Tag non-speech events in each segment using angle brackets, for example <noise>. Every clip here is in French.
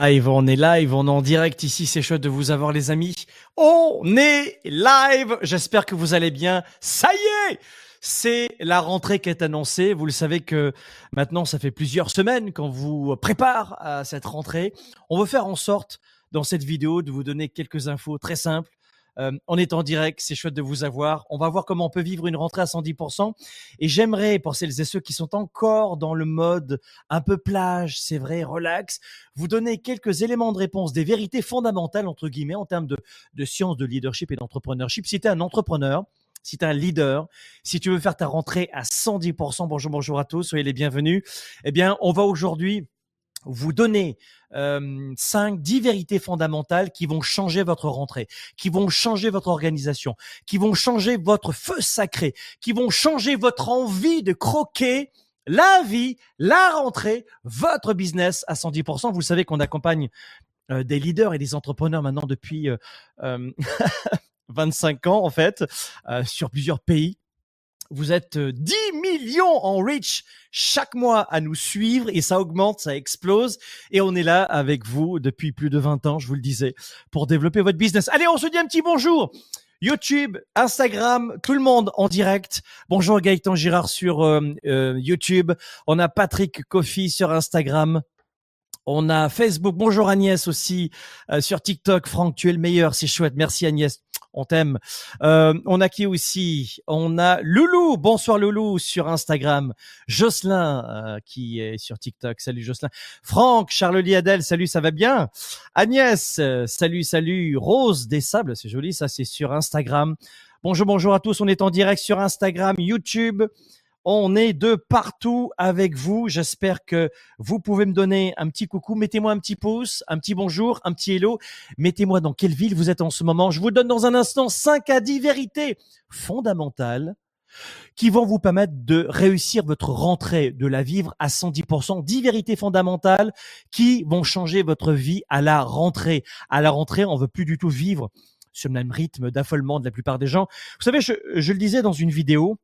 Live, on est live, on est en direct ici, c'est chouette de vous avoir les amis. On est live, j'espère que vous allez bien. Ça y est, c'est la rentrée qui est annoncée. Vous le savez que maintenant, ça fait plusieurs semaines qu'on vous prépare à cette rentrée. On veut faire en sorte, dans cette vidéo, de vous donner quelques infos très simples euh, on est en direct, c'est chouette de vous avoir. On va voir comment on peut vivre une rentrée à 110%. Et j'aimerais, pour celles et ceux qui sont encore dans le mode un peu plage, c'est vrai, relax, vous donner quelques éléments de réponse, des vérités fondamentales, entre guillemets, en termes de, de science, de leadership et d'entrepreneurship. Si tu es un entrepreneur, si tu es un leader, si tu veux faire ta rentrée à 110%, bonjour, bonjour à tous, soyez les bienvenus. Eh bien, on va aujourd'hui vous donner euh, 5, 10 vérités fondamentales qui vont changer votre rentrée, qui vont changer votre organisation, qui vont changer votre feu sacré, qui vont changer votre envie de croquer la vie, la rentrée, votre business à 110%. Vous savez qu'on accompagne euh, des leaders et des entrepreneurs maintenant depuis euh, <laughs> 25 ans en fait, euh, sur plusieurs pays. Vous êtes 10 euh, millions en reach chaque mois à nous suivre et ça augmente, ça explose. Et on est là avec vous depuis plus de 20 ans, je vous le disais, pour développer votre business. Allez, on se dit un petit bonjour. YouTube, Instagram, tout le monde en direct. Bonjour Gaëtan Girard sur euh, euh, YouTube. On a Patrick Coffey sur Instagram. On a Facebook. Bonjour Agnès aussi euh, sur TikTok. Franck, tu es le meilleur. C'est chouette. Merci Agnès on t'aime. Euh, on a qui aussi? On a Loulou. Bonsoir Loulou sur Instagram. Jocelyn euh, qui est sur TikTok. Salut Jocelyn. Franck, Charles Adèle. Salut, ça va bien? Agnès, salut, salut. Rose des Sables, c'est joli, ça c'est sur Instagram. Bonjour, bonjour à tous. On est en direct sur Instagram, YouTube. On est de partout avec vous. J'espère que vous pouvez me donner un petit coucou. Mettez-moi un petit pouce, un petit bonjour, un petit hello. Mettez-moi dans quelle ville vous êtes en ce moment. Je vous donne dans un instant 5 à 10 vérités fondamentales qui vont vous permettre de réussir votre rentrée, de la vivre à 110%. 10 vérités fondamentales qui vont changer votre vie à la rentrée. À la rentrée, on veut plus du tout vivre sur le même rythme d'affolement de la plupart des gens. Vous savez, je, je le disais dans une vidéo,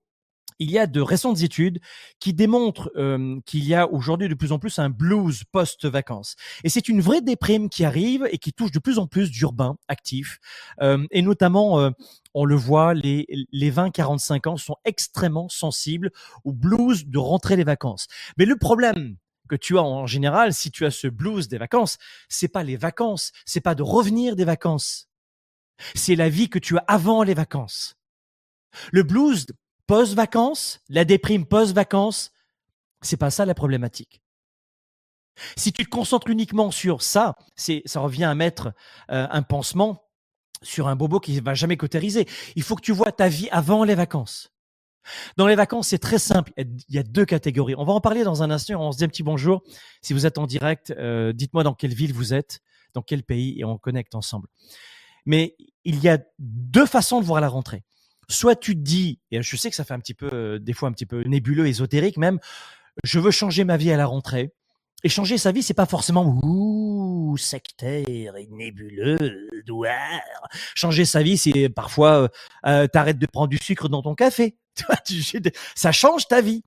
il y a de récentes études qui démontrent euh, qu'il y a aujourd'hui de plus en plus un blues post-vacances. Et c'est une vraie déprime qui arrive et qui touche de plus en plus d'urbains actifs. Euh, et notamment, euh, on le voit, les, les 20-45 ans sont extrêmement sensibles au blues de rentrer les vacances. Mais le problème que tu as en général, si tu as ce blues des vacances, c'est pas les vacances, c'est pas de revenir des vacances. C'est la vie que tu as avant les vacances. Le blues post-vacances, la déprime post-vacances, c'est pas ça la problématique. Si tu te concentres uniquement sur ça, c'est ça revient à mettre euh, un pansement sur un bobo qui va jamais cautériser. Il faut que tu vois ta vie avant les vacances. Dans les vacances, c'est très simple. Il y a deux catégories. On va en parler dans un instant. On se dit un petit bonjour. Si vous êtes en direct, euh, dites-moi dans quelle ville vous êtes, dans quel pays, et on connecte ensemble. Mais il y a deux façons de voir la rentrée soit tu te dis, et je sais que ça fait un petit peu, euh, des fois un petit peu nébuleux, ésotérique même, je veux changer ma vie à la rentrée. Et changer sa vie, c'est pas forcément ouh sectaire et nébuleux, douar. Changer sa vie, c'est parfois euh, euh t'arrêtes de prendre du sucre dans ton café. <laughs> ça change ta vie.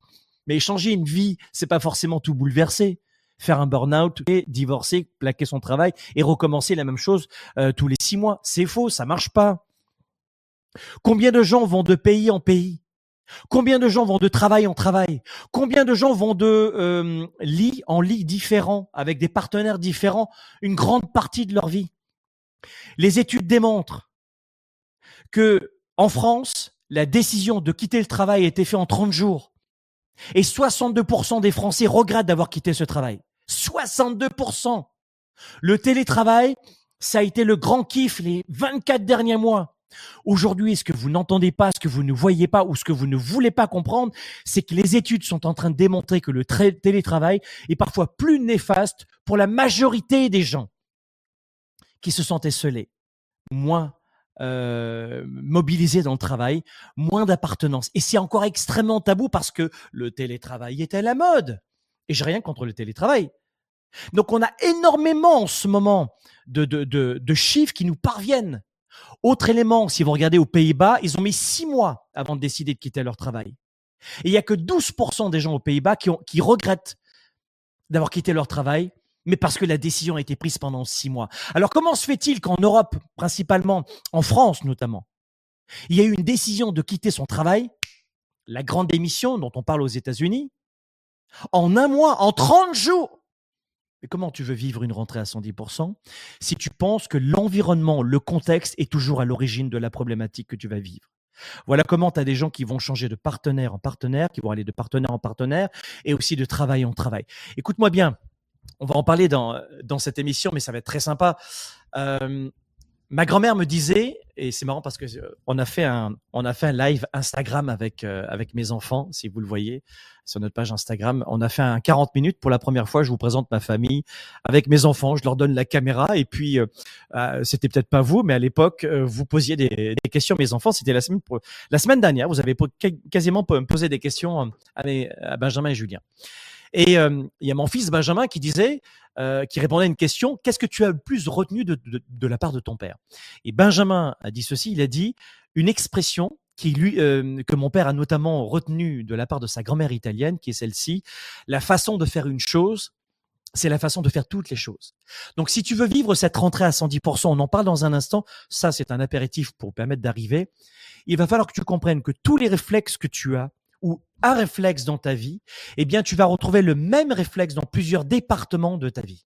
Mais changer une vie, c'est pas forcément tout bouleverser. Faire un burn-out et divorcer, plaquer son travail et recommencer la même chose euh, tous les six mois, c'est faux, ça marche pas. Combien de gens vont de pays en pays? Combien de gens vont de travail en travail? Combien de gens vont de euh, lit en lit différents, avec des partenaires différents, une grande partie de leur vie? Les études démontrent que en France, la décision de quitter le travail a été faite en 30 jours. Et 62% des Français regrettent d'avoir quitté ce travail. 62%. Le télétravail, ça a été le grand kiff les 24 derniers mois. Aujourd'hui, ce que vous n'entendez pas, ce que vous ne voyez pas ou ce que vous ne voulez pas comprendre, c'est que les études sont en train de démontrer que le télétravail est parfois plus néfaste pour la majorité des gens qui se sentent esselés, moins euh, mobilisés dans le travail, moins d'appartenance. Et c'est encore extrêmement tabou parce que le télétravail est à la mode. Et j'ai rien contre le télétravail. Donc on a énormément en ce moment de, chiffres qui nous parviennent autre élément, si vous regardez aux Pays-Bas, ils ont mis six mois avant de décider de quitter leur travail. Et il y a que 12% des gens aux Pays-Bas qui, qui regrettent d'avoir quitté leur travail mais parce que la décision a été prise pendant six mois. Alors comment se fait-il qu'en Europe, principalement, en France notamment, il y a eu une décision de quitter son travail, la grande démission dont on parle aux États-Unis, en un mois, en 30 jours? Mais comment tu veux vivre une rentrée à 110% si tu penses que l'environnement, le contexte est toujours à l'origine de la problématique que tu vas vivre? Voilà comment tu as des gens qui vont changer de partenaire en partenaire, qui vont aller de partenaire en partenaire et aussi de travail en travail. Écoute-moi bien, on va en parler dans, dans cette émission, mais ça va être très sympa. Euh, ma grand-mère me disait, et c'est marrant parce que euh, on a fait un, on a fait un live Instagram avec euh, avec mes enfants, si vous le voyez sur notre page Instagram. On a fait un 40 minutes pour la première fois. Je vous présente ma famille avec mes enfants. Je leur donne la caméra et puis euh, c'était peut-être pas vous, mais à l'époque vous posiez des, des, questions mes enfants. C'était la semaine la semaine dernière. Vous avez quasiment posé des questions à, à Benjamin et Julien. Et il y a mon fils Benjamin qui disait, euh, qui répondait à une question, qu'est-ce que tu as le plus retenu de, de, de, la part de ton père? Et Benjamin a dit ceci, il a dit une expression qui lui, euh, que mon père a notamment retenu de la part de sa grand-mère italienne, qui est celle-ci, la façon de faire une chose, c'est la façon de faire toutes les choses. Donc, si tu veux vivre cette rentrée à 110%, on en parle dans un instant, ça c'est un apéritif pour permettre d'arriver, il va falloir que tu comprennes que tous les réflexes que tu as, ou un réflexe dans ta vie, eh bien, tu vas retrouver le même réflexe dans plusieurs départements de ta vie.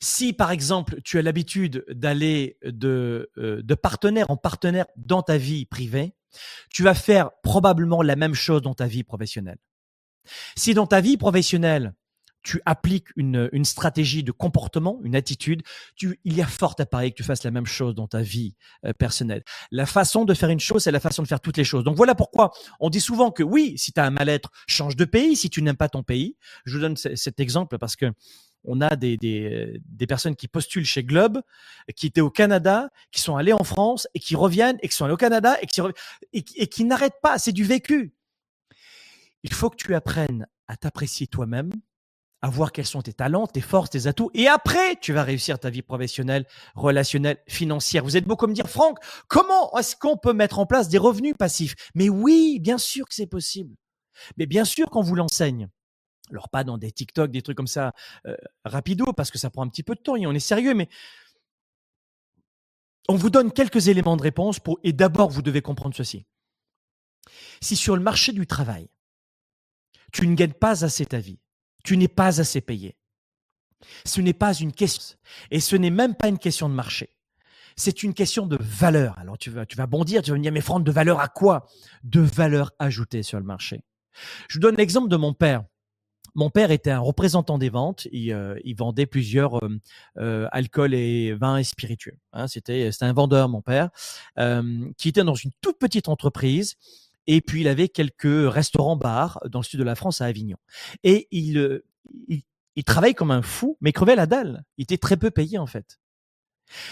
Si, par exemple, tu as l'habitude d'aller de, euh, de partenaire en partenaire dans ta vie privée, tu vas faire probablement la même chose dans ta vie professionnelle. Si dans ta vie professionnelle, tu appliques une, une stratégie de comportement, une attitude, tu, il y a fort à parier que tu fasses la même chose dans ta vie euh, personnelle. La façon de faire une chose, c'est la façon de faire toutes les choses. Donc voilà pourquoi on dit souvent que oui, si tu as un mal-être, change de pays, si tu n'aimes pas ton pays. Je vous donne cet exemple parce que on a des, des, des, personnes qui postulent chez Globe, qui étaient au Canada, qui sont allées en France et qui reviennent et qui sont allées au Canada et et qui n'arrêtent pas. C'est du vécu. Il faut que tu apprennes à t'apprécier toi-même, à voir quels sont tes talents, tes forces, tes atouts. Et après, tu vas réussir ta vie professionnelle, relationnelle, financière. Vous êtes beau comme dire, Franck, comment est-ce qu'on peut mettre en place des revenus passifs? Mais oui, bien sûr que c'est possible. Mais bien sûr qu'on vous l'enseigne. Alors pas dans des TikTok, des trucs comme ça euh, rapido, parce que ça prend un petit peu de temps et on est sérieux, mais on vous donne quelques éléments de réponse pour, et d'abord vous devez comprendre ceci. Si sur le marché du travail, tu ne gagnes pas assez ta vie, tu n'es pas assez payé. Ce n'est pas une question, et ce n'est même pas une question de marché. C'est une question de valeur. Alors tu vas, bondir, tu vas me dire, mais Franck, de valeur à quoi? De valeur ajoutée sur le marché. Je vous donne l'exemple de mon père. Mon père était un représentant des ventes. Il, euh, vendait plusieurs euh, euh, alcools et vins et spiritueux. Hein, c'était, un vendeur, mon père, qui était dans une toute petite entreprise et puis il avait quelques restaurants-bars dans le sud de la France, à Avignon. Et il, euh, il, il travaille comme un fou, mais crevait la dalle. Il était très peu payé en fait.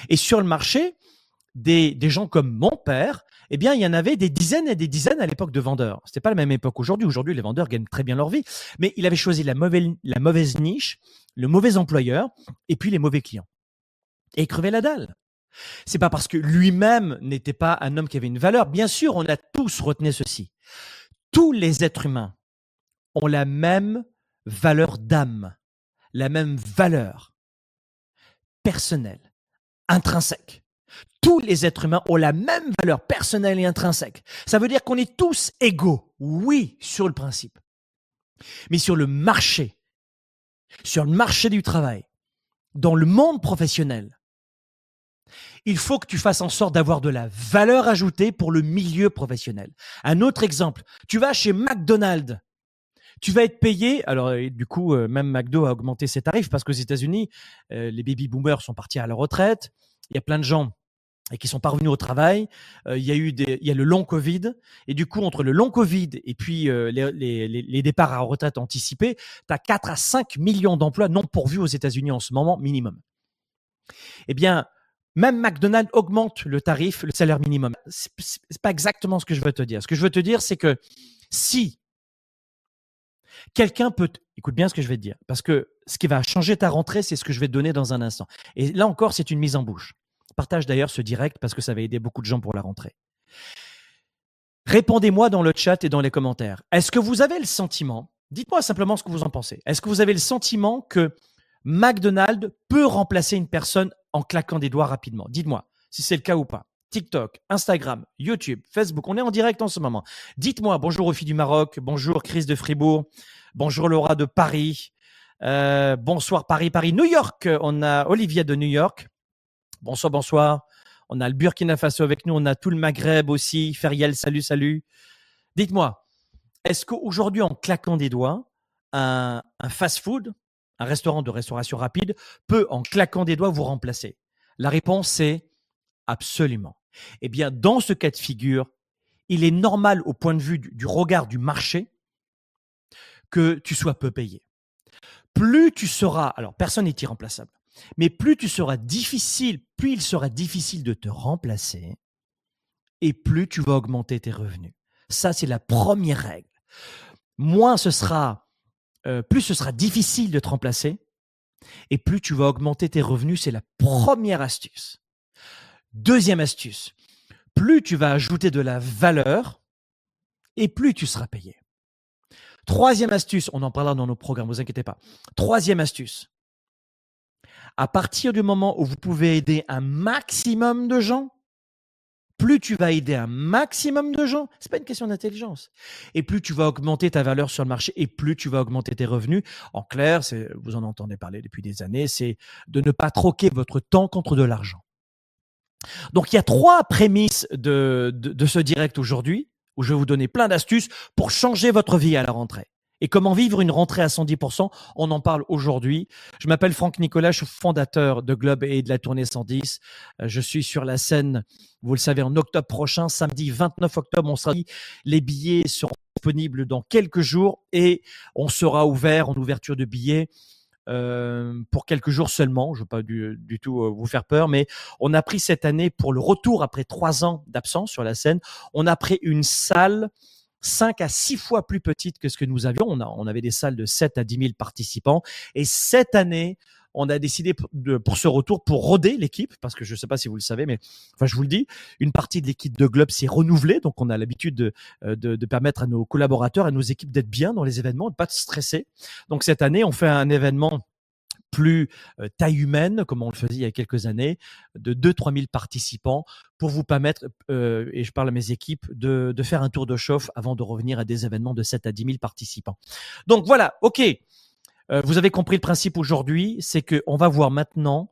Et sur le marché, des, des gens comme mon père, eh bien, il y en avait des dizaines et des dizaines à l'époque de vendeurs. C'était pas la même époque aujourd'hui. Aujourd'hui, les vendeurs gagnent très bien leur vie, mais il avait choisi la mauvaise, la mauvaise niche, le mauvais employeur, et puis les mauvais clients. Et il crevait la dalle. C'est pas parce que lui-même n'était pas un homme qui avait une valeur. Bien sûr, on a tous retenu ceci. Tous les êtres humains ont la même valeur d'âme, la même valeur personnelle, intrinsèque. Tous les êtres humains ont la même valeur personnelle et intrinsèque. Ça veut dire qu'on est tous égaux, oui, sur le principe. Mais sur le marché, sur le marché du travail, dans le monde professionnel, il faut que tu fasses en sorte d'avoir de la valeur ajoutée pour le milieu professionnel. Un autre exemple, tu vas chez McDonald's. Tu vas être payé. Alors, du coup, euh, même McDo a augmenté ses tarifs parce qu'aux États-Unis, euh, les baby boomers sont partis à la retraite. Il y a plein de gens qui sont parvenus au travail. Euh, il y a eu des, il y a le long Covid et du coup entre le long Covid et puis les, les, les, départs à retraite anticipés, tu as 4 à 5 millions d'emplois non pourvus aux États-Unis en ce moment minimum. Eh bien, même McDonald's augmente le tarif, le salaire minimum. C'est pas exactement ce que je veux te dire. Ce que je veux te dire, c'est que si quelqu'un peut, écoute bien ce que je vais te dire, parce que ce qui va changer ta rentrée, c'est ce que je vais te donner dans un instant. Et là encore, c'est une mise en bouche. Partage d'ailleurs ce direct parce que ça va aider beaucoup de gens pour la rentrée. Répondez-moi dans le chat et dans les commentaires. Est-ce que vous avez le sentiment, dites-moi simplement ce que vous en pensez. Est-ce que vous avez le sentiment que McDonald's peut remplacer une personne en claquant des doigts rapidement Dites-moi si c'est le cas ou pas. TikTok, Instagram, YouTube, Facebook, on est en direct en ce moment. Dites-moi bonjour aux du Maroc, bonjour Chris de Fribourg, bonjour Laura de Paris, euh, bonsoir Paris, Paris, New York, on a Olivia de New York, bonsoir, bonsoir. On a le Burkina Faso avec nous, on a tout le Maghreb aussi, Feriel, salut, salut. Dites-moi, est-ce qu'aujourd'hui, en claquant des doigts, un fast-food, un restaurant de restauration rapide peut, en claquant des doigts, vous remplacer La réponse, c'est absolument. Eh bien, dans ce cas de figure, il est normal au point de vue du, regard du marché que tu sois peu payé. Plus tu seras, alors personne n'est irremplaçable, mais plus tu seras difficile, plus il sera difficile de te remplacer, et plus tu vas augmenter tes revenus. Ça, c'est la première règle. Moins ce sera euh, plus ce sera difficile de te remplacer et plus tu vas augmenter tes revenus. C'est la première astuce. Deuxième astuce, plus tu vas ajouter de la valeur et plus tu seras payé. Troisième astuce, on en parlera dans nos programmes, vous inquiétez pas. Troisième astuce, à partir du moment où vous pouvez aider un maximum de gens, plus tu vas aider un maximum de gens, c'est pas une question d'intelligence. Et plus tu vas augmenter ta valeur sur le marché et plus tu vas augmenter tes revenus. En clair, c'est, vous en entendez parler depuis des années, c'est de ne pas troquer votre temps contre de l'argent. Donc il y a trois prémices de, de, de ce direct aujourd'hui où je vais vous donner plein d'astuces pour changer votre vie à la rentrée. Et comment vivre une rentrée à 110%, on en parle aujourd'hui. Je m'appelle Franck Nicolas, je suis fondateur de Globe et de la tournée 110. Euh, je suis sur la scène, vous le savez, en octobre prochain, samedi 29 octobre, on sera les billets seront disponibles dans quelques jours et on sera ouvert en ouverture de billets. Euh, pour quelques jours seulement. Je ne veux pas du, tout euh, vous faire peur, mais on a pris cette année pour le retour après trois ans d'absence sur la scène. On a pris une salle 5 à 6 fois plus petite que ce que nous avions. On, a, on avait des salles de 7 à 10 000 participants. Et cette année, on a décidé de, pour ce retour, pour roder l'équipe, parce que je ne sais pas si vous le savez, mais enfin je vous le dis, une partie de l'équipe de Globe s'est renouvelée, donc on a l'habitude de, euh, de, de, permettre à nos collaborateurs, à nos équipes d'être bien dans les événements, de pas de stresser. Donc cette année, on fait un événement plus euh, taille humaine, comme on le faisait il y a quelques années, de 2-3 000 participants pour vous permettre, euh, et je parle à mes équipes, de, de, faire un tour de chauffe avant de revenir à des événements de 7 à 10 000 participants. Donc voilà, ok. Euh, vous avez compris le principe aujourd'hui, c'est qu'on va voir maintenant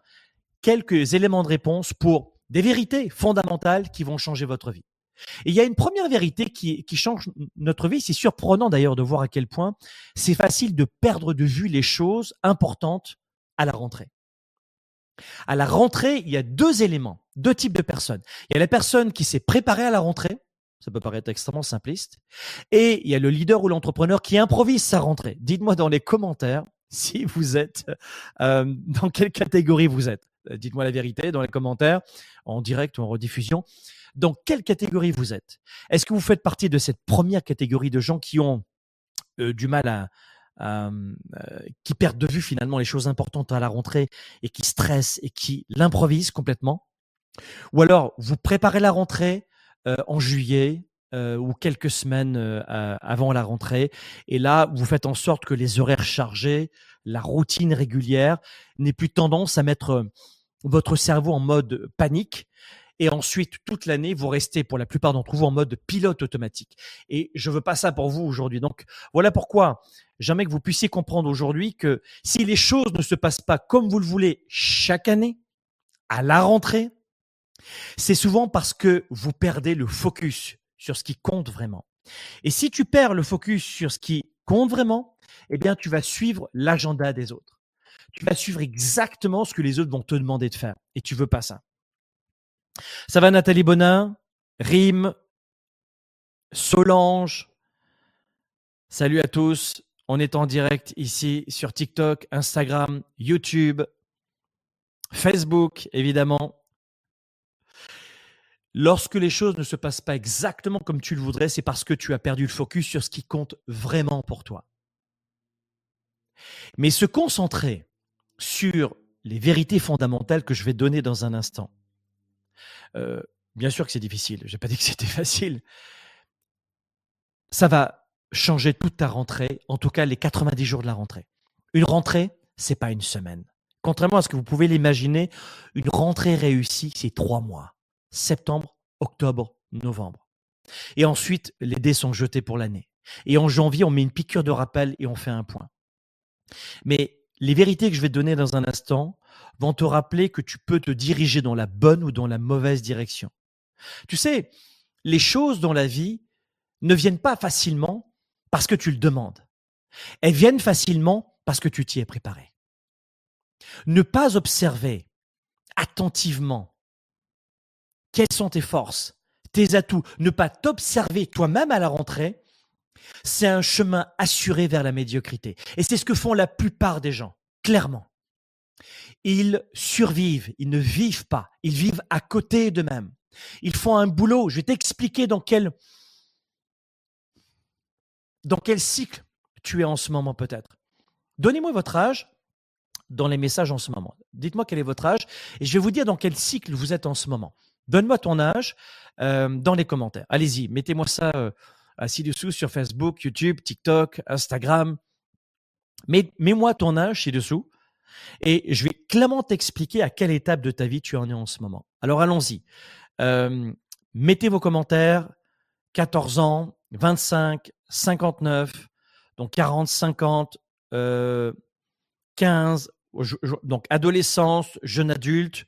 quelques éléments de réponse pour des vérités fondamentales qui vont changer votre vie. Et il y a une première vérité qui, qui change notre vie. C'est surprenant d'ailleurs de voir à quel point c'est facile de perdre de vue les choses importantes à la rentrée. À la rentrée, il y a deux éléments, deux types de personnes. Il y a la personne qui s'est préparée à la rentrée, ça peut paraître extrêmement simpliste, et il y a le leader ou l'entrepreneur qui improvise sa rentrée. Dites-moi dans les commentaires <laughs> si vous êtes, euh, dans quelle catégorie vous êtes. Dites-moi la vérité dans les commentaires, en direct ou en rediffusion. Dans quelle catégorie vous êtes? Est-ce que vous faites partie de cette première catégorie de gens qui ont euh, du mal à, euh, qui perdent de vue finalement les choses importantes à la rentrée et qui stressent et qui l'improvisent complètement Ou alors vous préparez la rentrée euh, en juillet euh, ou quelques semaines euh, avant la rentrée et là vous faites en sorte que les horaires chargés, la routine régulière n'ait plus tendance à mettre votre cerveau en mode panique et ensuite toute l'année vous restez pour la plupart d'entre vous en mode pilote automatique. Et je veux pas ça pour vous aujourd'hui. Donc voilà pourquoi Jamais que vous puissiez comprendre aujourd'hui que si les choses ne se passent pas comme vous le voulez chaque année, à la rentrée, c'est souvent parce que vous perdez le focus sur ce qui compte vraiment. Et si tu perds le focus sur ce qui compte vraiment, eh bien, tu vas suivre l'agenda des autres. Tu vas suivre exactement ce que les autres vont te demander de faire. Et tu veux pas ça. Ça va, Nathalie Bonin, Rime, Solange? Salut à tous. On est en direct ici sur TikTok, Instagram, YouTube, Facebook, évidemment. Lorsque les choses ne se passent pas exactement comme tu le voudrais, c'est parce que tu as perdu le focus sur ce qui compte vraiment pour toi. Mais se concentrer sur les vérités fondamentales que je vais donner dans un instant. Euh, bien sûr que c'est difficile, je n'ai pas dit que c'était <laughs> facile. Ça va changer toute ta rentrée, en tout cas les 90 jours de la rentrée. Une rentrée, c'est pas une semaine. Contrairement à ce que vous pouvez l'imaginer, une rentrée réussie, c'est trois mois. Septembre, octobre, novembre. Et ensuite, les dés sont jetés pour l'année. Et en janvier, on met une piqûre de rappel et on fait un point. Mais les vérités que je vais te donner dans un instant vont te rappeler que tu peux te diriger dans la bonne ou dans la mauvaise direction. Tu sais, les choses dans la vie ne viennent pas facilement parce que tu le demandes. Elles viennent facilement parce que tu t'y es préparé. Ne pas observer attentivement quelles sont tes forces, tes atouts, ne pas t'observer toi-même à la rentrée, c'est un chemin assuré vers la médiocrité. Et c'est ce que font la plupart des gens, clairement. Ils survivent, ils ne vivent pas, ils vivent à côté d'eux-mêmes. Ils font un boulot. Je vais t'expliquer dans quel, dans quel cycle tu es en ce moment peut-être? Donnez-moi votre âge dans les messages en ce moment. Dites-moi quel est votre âge et je vais vous dire dans quel cycle vous êtes en ce moment. Donne-moi ton âge euh, dans les commentaires. Allez-y, mettez-moi ça euh, ci-dessous sur Facebook, YouTube, TikTok, Instagram. Mets-moi ton âge ci-dessous et je vais clairement t'expliquer à quelle étape de ta vie tu en es en ce moment. Alors allons-y. Euh, mettez vos commentaires. 14 ans, 25, 59, donc 40, 50, euh, 15, donc adolescence, jeune adulte.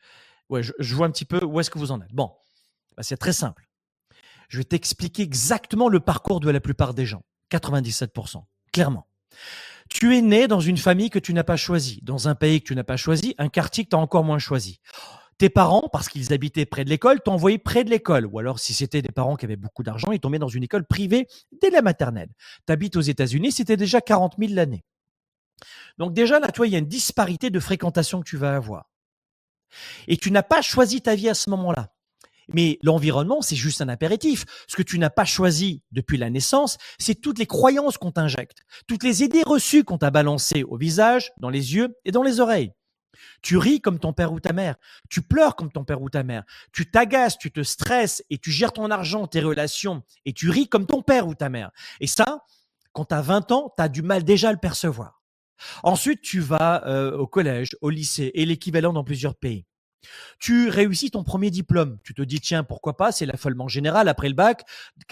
Ouais, je, vois un petit peu où est-ce que vous en êtes. Bon, bah, c'est très simple. Je vais t'expliquer exactement le parcours de la plupart des gens. 97%, clairement. Tu es né dans une famille que tu n'as pas choisie, dans un pays que tu n'as pas choisi, un quartier que tu as encore moins choisi. Tes parents, parce qu'ils habitaient près de l'école, envoyé près de l'école. Ou alors, si c'était des parents qui avaient beaucoup d'argent, ils tombaient dans une école privée dès la maternelle. Tu habites aux États-Unis, c'était déjà 40 000 l'année. Donc déjà, là, toi, il y a une disparité de fréquentation que tu vas avoir. Et tu n'as pas choisi ta vie à ce moment-là. Mais l'environnement, c'est juste un impératif. Ce que tu n'as pas choisi depuis la naissance, c'est toutes les croyances qu'on t'injecte, toutes les idées reçues qu'on t'a balancées au visage, dans les yeux et dans les oreilles. Tu ris comme ton père ou ta mère. Tu pleures comme ton père ou ta mère. Tu t'agaces, tu te stresses et tu gères ton argent, tes relations et tu ris comme ton père ou ta mère. Et ça, quand tu as 20 ans, tu as du mal déjà à le percevoir. Ensuite, tu vas euh, au collège, au lycée et l'équivalent dans plusieurs pays. Tu réussis ton premier diplôme. Tu te dis tiens pourquoi pas C'est l'affolement général après le bac.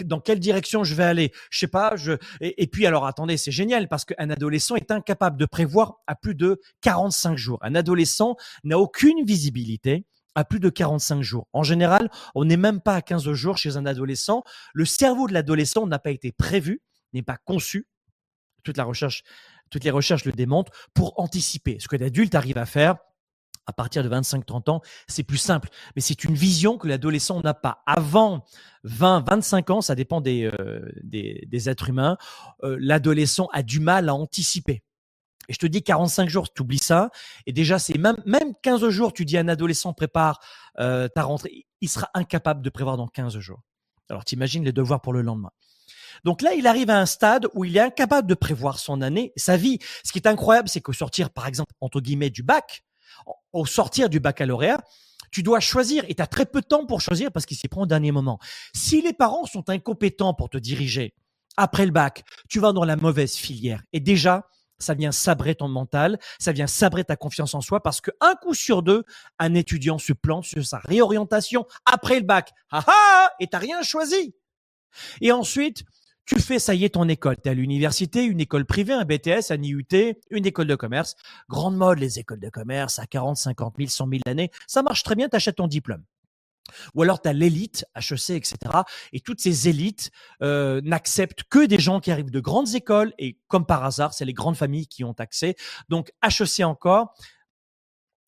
Dans quelle direction je vais aller? Je sais pas. Je et, puis alors attendez c'est génial parce qu'un adolescent est incapable de prévoir à plus de 45 jours. Un adolescent n'a aucune visibilité à plus de 45 jours. En général, on n'est même pas à 15 jours chez un adolescent. Le cerveau de l'adolescent n'a pas été prévu, n'est pas conçu. Toute la recherche, toutes les recherches le démontrent pour anticiper. Ce que l'adulte arrive à faire, à partir de 25-30 ans, c'est plus simple. Mais c'est une vision que l'adolescent n'a pas. Avant 20-25 ans, ça dépend des, euh, des, êtres humains, euh, l'adolescent a du mal à anticiper. Et je te dis 45 jours, tu oublies ça. Et déjà, c'est même, même 15 jours, tu dis à un adolescent prépare euh, ta rentrée, il sera incapable de prévoir dans 15 jours. Alors t'imagines les devoirs pour le lendemain. Donc là, il arrive à un stade où il est incapable de prévoir son année, sa vie. Ce qui est incroyable, c'est que sortir, par exemple, entre guillemets, du bac, au sortir du baccalauréat, tu dois choisir et tu as très peu de temps pour choisir parce qu'il s'y prend au dernier moment. Si les parents sont incompétents pour te diriger après le bac, tu vas dans la mauvaise filière. Et déjà, ça vient sabrer ton mental, ça vient sabrer ta confiance en soi parce que un coup sur deux, un étudiant se plante sur sa réorientation après le bac. Ah ah! Et t'as rien choisi. Et ensuite, tu fais, ça y est, ton école. Tu es à l'université, une école privée, un BTS, un IUT, une école de commerce. Grande mode, les écoles de commerce à 40, 50 000, 100 000 l'année. Ça marche très bien, tu achètes ton diplôme. Ou alors tu as l'élite, HEC, etc. Et toutes ces élites euh, n'acceptent que des gens qui arrivent de grandes écoles. Et comme par hasard, c'est les grandes familles qui ont accès. Donc HEC encore,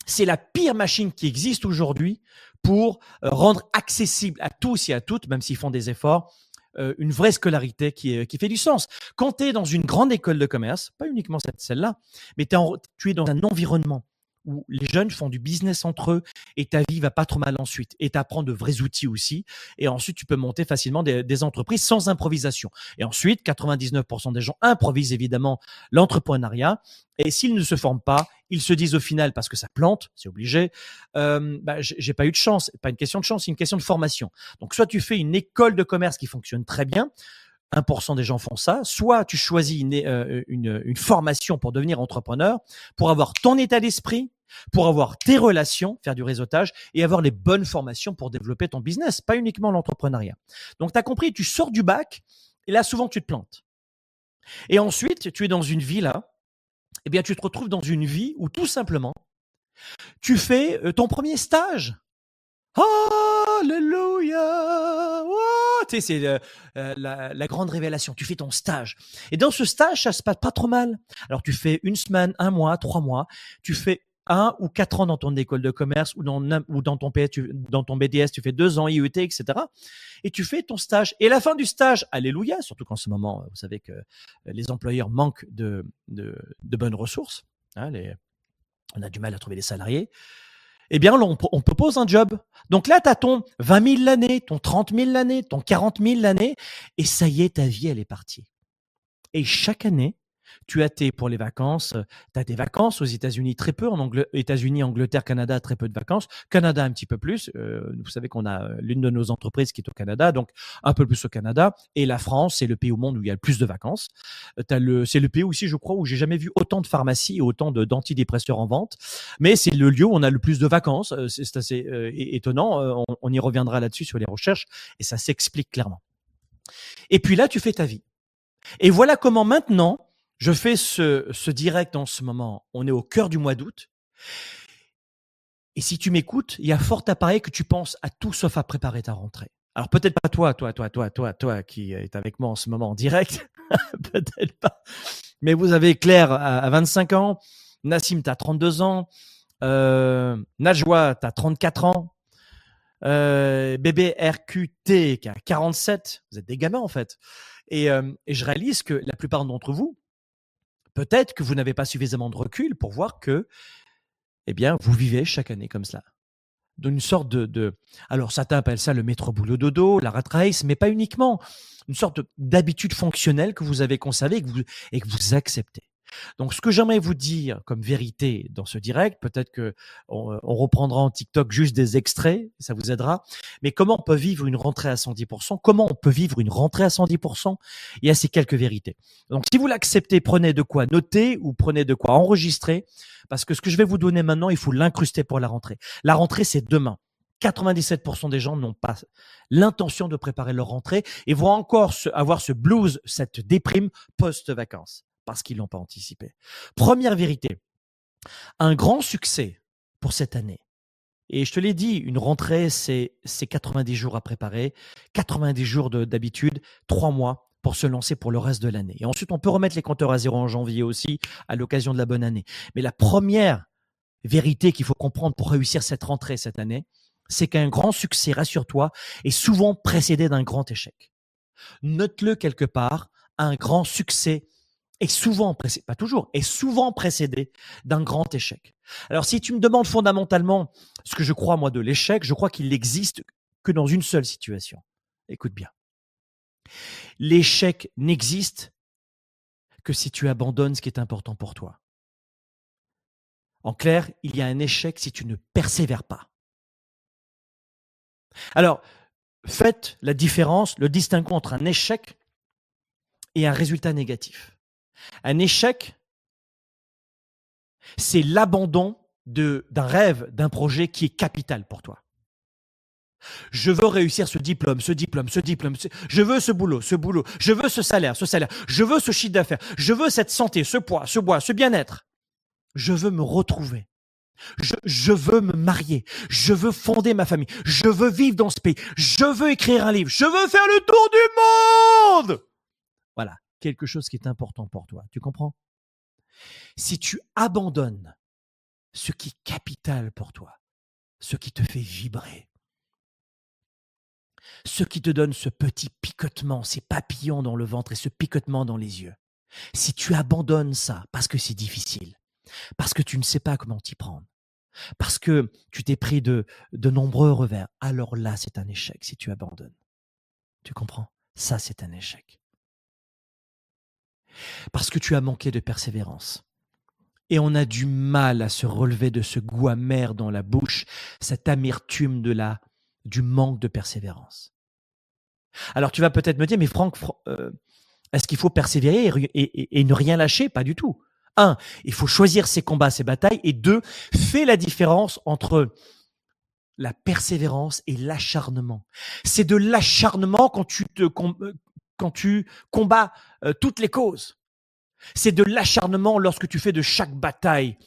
c'est la pire machine qui existe aujourd'hui pour euh, rendre accessible à tous et à toutes, même s'ils font des efforts, euh, une vraie scolarité qui, qui fait du sens. Quand tu es dans une grande école de commerce, pas uniquement celle-là, mais tu es dans un environnement où les jeunes font du business entre eux et ta vie va pas trop mal ensuite. Et tu apprends de vrais outils aussi. Et ensuite, tu peux monter facilement des, des entreprises sans improvisation. Et ensuite, 99% des gens improvisent évidemment l'entrepreneuriat. Et s'ils ne se forment pas, ils se disent au final, parce que ça plante, c'est obligé, euh, bah, j'ai pas eu de chance. Pas une question de chance, c'est une question de formation. Donc, soit tu fais une école de commerce qui fonctionne très bien, 1% des gens font ça. Soit tu choisis une, euh, une formation pour devenir entrepreneur, pour avoir ton état d'esprit, pour avoir tes relations, faire du réseautage et avoir les bonnes formations pour développer ton business, pas uniquement l'entrepreneuriat. Donc tu as compris, tu sors du bac et là souvent tu te plantes. Et ensuite, tu es dans une vie là, eh bien tu te retrouves dans une vie où tout simplement tu fais euh, ton premier stage. Alléluia! tu sais, c'est euh, euh, la, la, grande révélation. Tu fais ton stage. Et dans ce stage, ça se passe pas trop mal. Alors, tu fais une semaine, un mois, trois mois. Tu fais un ou quatre ans dans ton école de commerce ou dans, ou dans, ton, dans ton BDS, tu fais deux ans IET, etc. Et tu fais ton stage. Et la fin du stage, alléluia, surtout qu'en ce moment, vous savez que les employeurs manquent de, de, de bonnes ressources. Hein, les, on a du mal à trouver des salariés. Eh bien, on, on propose un job. Donc là, tu as ton 20 000 l'année, ton 30 000 l'année, ton 40 000 l'année, et ça y est, ta vie, elle est partie. Et chaque année, tu as tes, pour les vacances, tu as des vacances aux États-Unis très peu, en Angleterre, États-Unis, Angleterre, Canada, très peu de vacances. Canada, un petit peu plus. Euh, vous savez qu'on a l'une de nos entreprises qui est au Canada, donc un peu plus au Canada. Et la France, c'est le pays au monde où il y a le plus de vacances. Le, c'est le pays aussi, je crois, où j'ai jamais vu autant de pharmacies et autant d'antidépresseurs en vente. Mais c'est le lieu où on a le plus de vacances. C'est, assez euh, étonnant. On, on y reviendra là-dessus sur les recherches et ça s'explique clairement. Et puis là, tu fais ta vie. Et voilà comment maintenant, je fais ce, ce direct en ce moment. On est au cœur du mois d'août. Et si tu m'écoutes, il y a fort à parier que tu penses à tout sauf à préparer ta rentrée. Alors peut-être pas toi, toi, toi, toi, toi, toi qui est avec moi en ce moment en direct, <laughs> peut-être pas. Mais vous avez Claire à 25 ans, Nassim t'as 32 ans, euh, Najwa t'as 34 ans, euh, bébé RQT qui a 47. Vous êtes des gamins en fait. Et, euh, et je réalise que la plupart d'entre vous, peut-être que vous n'avez pas suffisamment de recul pour voir que, eh bien, vous vivez chaque année comme cela. D'une sorte de, alors certains appellent ça le métro boulot dodo, la rat race, mais pas uniquement. Une sorte d'habitude fonctionnelle que vous avez conservée et que vous acceptez. Donc, ce que j'aimerais vous dire comme vérité dans ce direct, peut-être que on, reprendra en TikTok juste des extraits, ça vous aidera. Mais comment on peut vivre une rentrée à 110% Comment on peut vivre une rentrée à 110% Il y a ces quelques vérités. Donc, si vous l'acceptez, prenez de quoi noter ou prenez de quoi enregistrer, parce que ce que je vais vous donner maintenant, il faut l'incruster pour la rentrée. La rentrée, c'est demain. 97% des gens n'ont pas l'intention de préparer leur rentrée et vont encore avoir ce blues, cette déprime post-vacances parce qu'ils l'ont pas anticipé. Première vérité, un grand succès pour cette année. Et je te l'ai dit, une rentrée, c'est 90 jours à préparer, 90 jours d'habitude, 3 mois pour se lancer pour le reste de l'année. Et ensuite, on peut remettre les compteurs à zéro en janvier aussi, à l'occasion de la bonne année. Mais la première vérité qu'il faut comprendre pour réussir cette rentrée cette année, c'est qu'un grand succès, rassure-toi, est souvent précédé d'un grand échec. Note-le quelque part, un grand succès est souvent précédé, pas toujours, est souvent précédé d'un grand échec. Alors si tu me demandes fondamentalement ce que je crois moi de l'échec, je crois qu'il n'existe que dans une seule situation. Écoute bien. L'échec n'existe que si tu abandonnes ce qui est important pour toi. En clair, il y a un échec si tu ne persévères pas. Alors, faites la différence, le distinguo entre un échec et un résultat négatif. Un échec, c'est l'abandon d'un rêve, d'un projet qui est capital pour toi. Je veux réussir ce diplôme, ce diplôme, ce diplôme. Je veux ce boulot, ce boulot. Je veux ce salaire, ce salaire. Je veux ce chiffre d'affaires. Je veux cette santé, ce poids, ce bois, ce bien-être. Je veux me retrouver. Je, je, veux me marier. Je veux fonder ma famille. Je veux vivre dans ce pays. Je veux écrire un livre. Je veux faire le tour du monde. Voilà quelque chose qui est important pour toi. Tu comprends? Si tu abandonnes ce qui est capital pour toi, ce qui te fait vibrer, ce qui te donne ce petit picotement, ces papillons dans le ventre et ce picotement dans les yeux, si tu abandonnes ça parce que c'est difficile, parce que tu ne sais pas comment t'y prendre, parce que tu t'es pris de, de nombreux revers, alors là, c'est un échec si tu abandonnes. Tu comprends? Ça, c'est un échec parce que tu as manqué de persévérance. Et on a du mal à se relever de ce goût amer dans la bouche, cette amertume de la, du manque de persévérance. Alors tu vas peut-être me dire, mais Franck, euh, est-ce qu'il faut persévérer et, ne rien lâcher? Pas du tout. Un, il faut choisir ses combats, ses batailles. Et deux, fais la différence entre la persévérance et l'acharnement. C'est de l'acharnement quand tu te quand tu combats euh, toutes les causes. C'est de l'acharnement lorsque tu fais de chaque bataille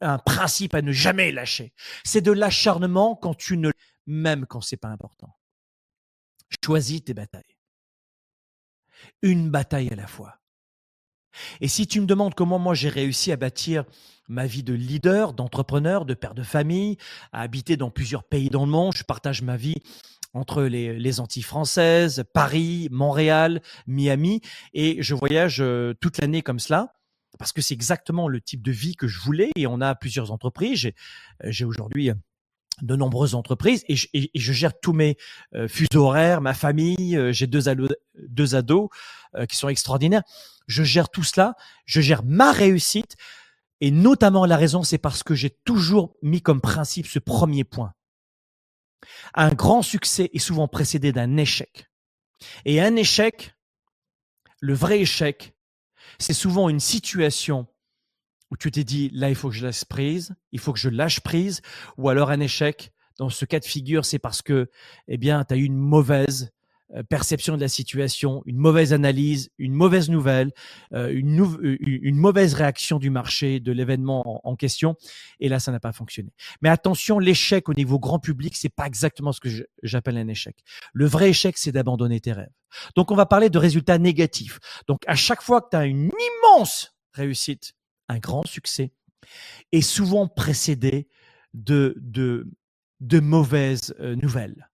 un principe à ne jamais lâcher. C'est de l'acharnement quand tu ne même quand c'est pas important. Choisis tes batailles. Une bataille à la fois. Et si tu me demandes comment moi j'ai réussi à bâtir ma vie de leader, d'entrepreneur, de père de famille, à habiter dans plusieurs pays dans le monde, je partage ma vie entre les, les Antilles françaises, Paris, Montréal, Miami, et je voyage euh, toute l'année comme cela parce que c'est exactement le type de vie que je voulais. Et on a plusieurs entreprises. J'ai, euh, aujourd'hui euh, de nombreuses entreprises. Et je, je gère tous mes fuseaux horaires, ma famille, j'ai deux, deux ados qui sont extraordinaires. Je gère tout cela, je gère ma réussite et notamment la raison, c'est parce que j'ai toujours mis comme principe ce premier point. Un grand succès est souvent précédé d'un échec. Et un échec, le vrai échec, c'est souvent une situation où tu t'es dit, là, il faut que je laisse prise, il faut que je lâche prise, ou alors un échec. Dans ce cas de figure, c'est parce que, eh bien, tu as eu une mauvaise perception de la situation, une mauvaise analyse, une mauvaise nouvelle, euh, une, euh, une, mauvaise réaction du marché, de l'événement en, question, et là ça n'a pas fonctionné. Mais attention, l'échec au niveau grand public, c'est pas exactement ce que j'appelle un échec. Le vrai échec, c'est d'abandonner tes rêves. Donc on va parler de résultats négatifs. Donc à chaque fois que tu as une immense réussite, un grand succès, est souvent précédé de de mauvaises nouvelles,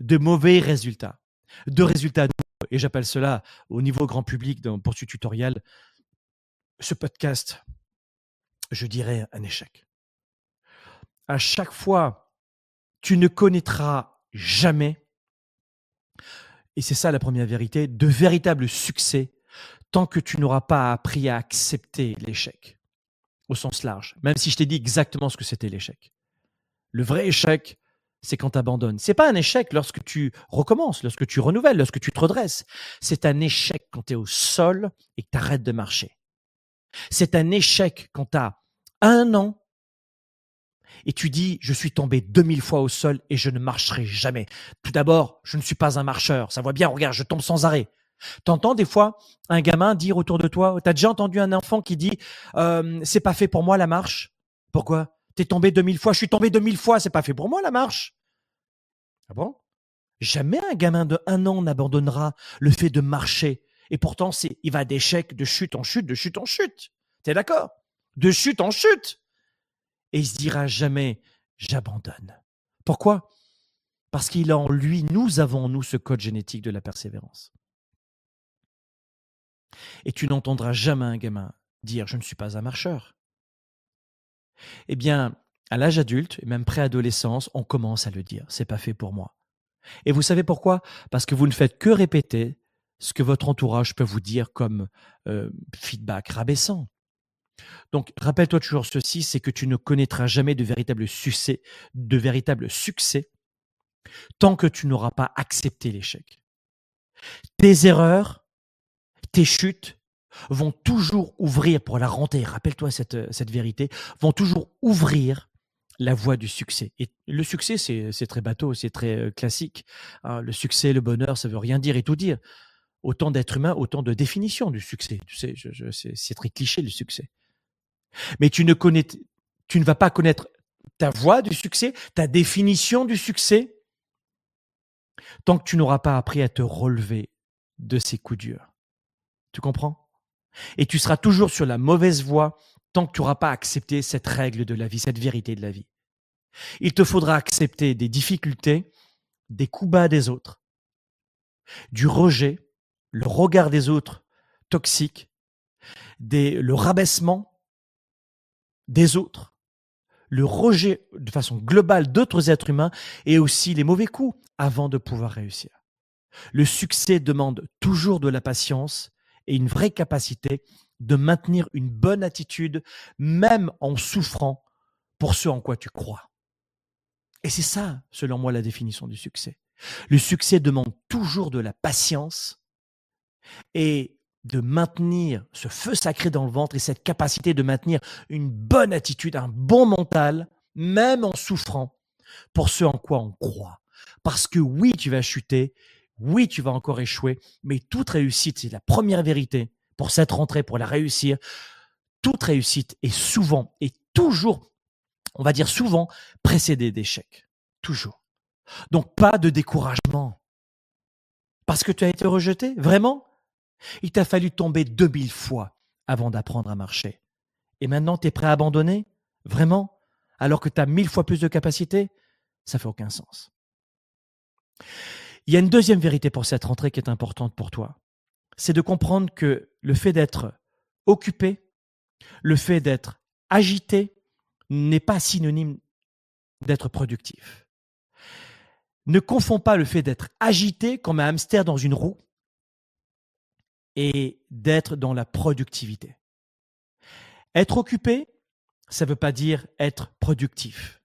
de mauvais résultats de résultats. Et j'appelle cela au niveau grand public dans, pour ce tutoriel, ce podcast, je dirais un échec. À chaque fois, tu ne connaîtras jamais, et c'est ça la première vérité, de véritables succès tant que tu n'auras pas appris à accepter l'échec au sens large, même si je t'ai dit exactement ce que c'était l'échec. Le vrai échec, c'est quand tu abandonnes. C'est pas un échec lorsque tu recommences, lorsque tu renouvelles, lorsque tu te redresses. C'est un échec quand tu es au sol et que tu arrêtes de marcher. C'est un échec quand tu as un an et tu dis, je suis tombé 2000 fois au sol et je ne marcherai jamais. Tout d'abord, je ne suis pas un marcheur. Ça voit bien, regarde, je tombe sans arrêt. T'entends des fois un gamin dire autour de toi, t'as déjà entendu un enfant qui dit, euh, c'est pas fait pour moi la marche. Pourquoi? T'es tombé 2000 fois, je suis tombé 2000 fois, c'est pas fait pour moi la marche. Ah bon? Jamais un gamin de un an n'abandonnera le fait de marcher. Et pourtant, il va d'échec, de chute en chute, de chute en chute. T'es d'accord? De chute en chute. Et il se dira jamais, j'abandonne. Pourquoi? Parce qu'il a en lui, nous avons nous ce code génétique de la persévérance. Et tu n'entendras jamais un gamin dire, je ne suis pas un marcheur. Eh bien, à l'âge adulte et même préadolescence, on commence à le dire. C'est pas fait pour moi. Et vous savez pourquoi? Parce que vous ne faites que répéter ce que votre entourage peut vous dire comme euh, feedback rabaissant. Donc, rappelle-toi toujours ceci, c'est que tu ne connaîtras jamais de véritable succès, de véritable succès, tant que tu n'auras pas accepté l'échec. Tes erreurs, tes chutes, vont toujours ouvrir pour la rentrer, rappelle-toi cette, cette vérité, vont toujours ouvrir la voie du succès. Et le succès, c'est très bateau, c'est très classique. Hein. le succès, le bonheur, ça veut rien dire et tout dire. Autant d'êtres humains, autant de définitions du succès. Tu sais, c'est très cliché le succès. Mais tu ne connais, tu ne vas pas connaître ta voie du succès, ta définition du succès, tant que tu n'auras pas appris à te relever de ces coups durs. Tu comprends? Et tu seras toujours sur la mauvaise voie tant que tu n'auras pas accepté cette règle de la vie, cette vérité de la vie. Il te faudra accepter des difficultés, des coups bas des autres, du rejet, le regard des autres toxique, le rabaissement des autres, le rejet de façon globale d'autres êtres humains et aussi les mauvais coups avant de pouvoir réussir. Le succès demande toujours de la patience et une vraie capacité de maintenir une bonne attitude, même en souffrant pour ce en quoi tu crois. Et c'est ça, selon moi, la définition du succès. Le succès demande toujours de la patience et de maintenir ce feu sacré dans le ventre et cette capacité de maintenir une bonne attitude, un bon mental, même en souffrant, pour ce en quoi on croit. Parce que oui, tu vas chuter, oui, tu vas encore échouer, mais toute réussite, c'est la première vérité pour cette rentrée, pour la réussir. Toute réussite est souvent et toujours, on va dire souvent, précédée d'échecs. Toujours. Donc pas de découragement. Parce que tu as été rejeté, vraiment? Il t'a fallu tomber 2000 fois avant d'apprendre à marcher. Et maintenant, tu es prêt à abandonner? Vraiment? Alors que tu as mille fois plus de capacité? Ça fait aucun sens. Il y a une deuxième vérité pour cette rentrée qui est importante pour toi. C'est de comprendre que le fait d'être occupé, le fait d'être agité, n'est pas synonyme d'être productif. Ne confonds pas le fait d'être agité comme un hamster dans une roue et d'être dans la productivité. Être occupé, ça ne veut pas dire être productif.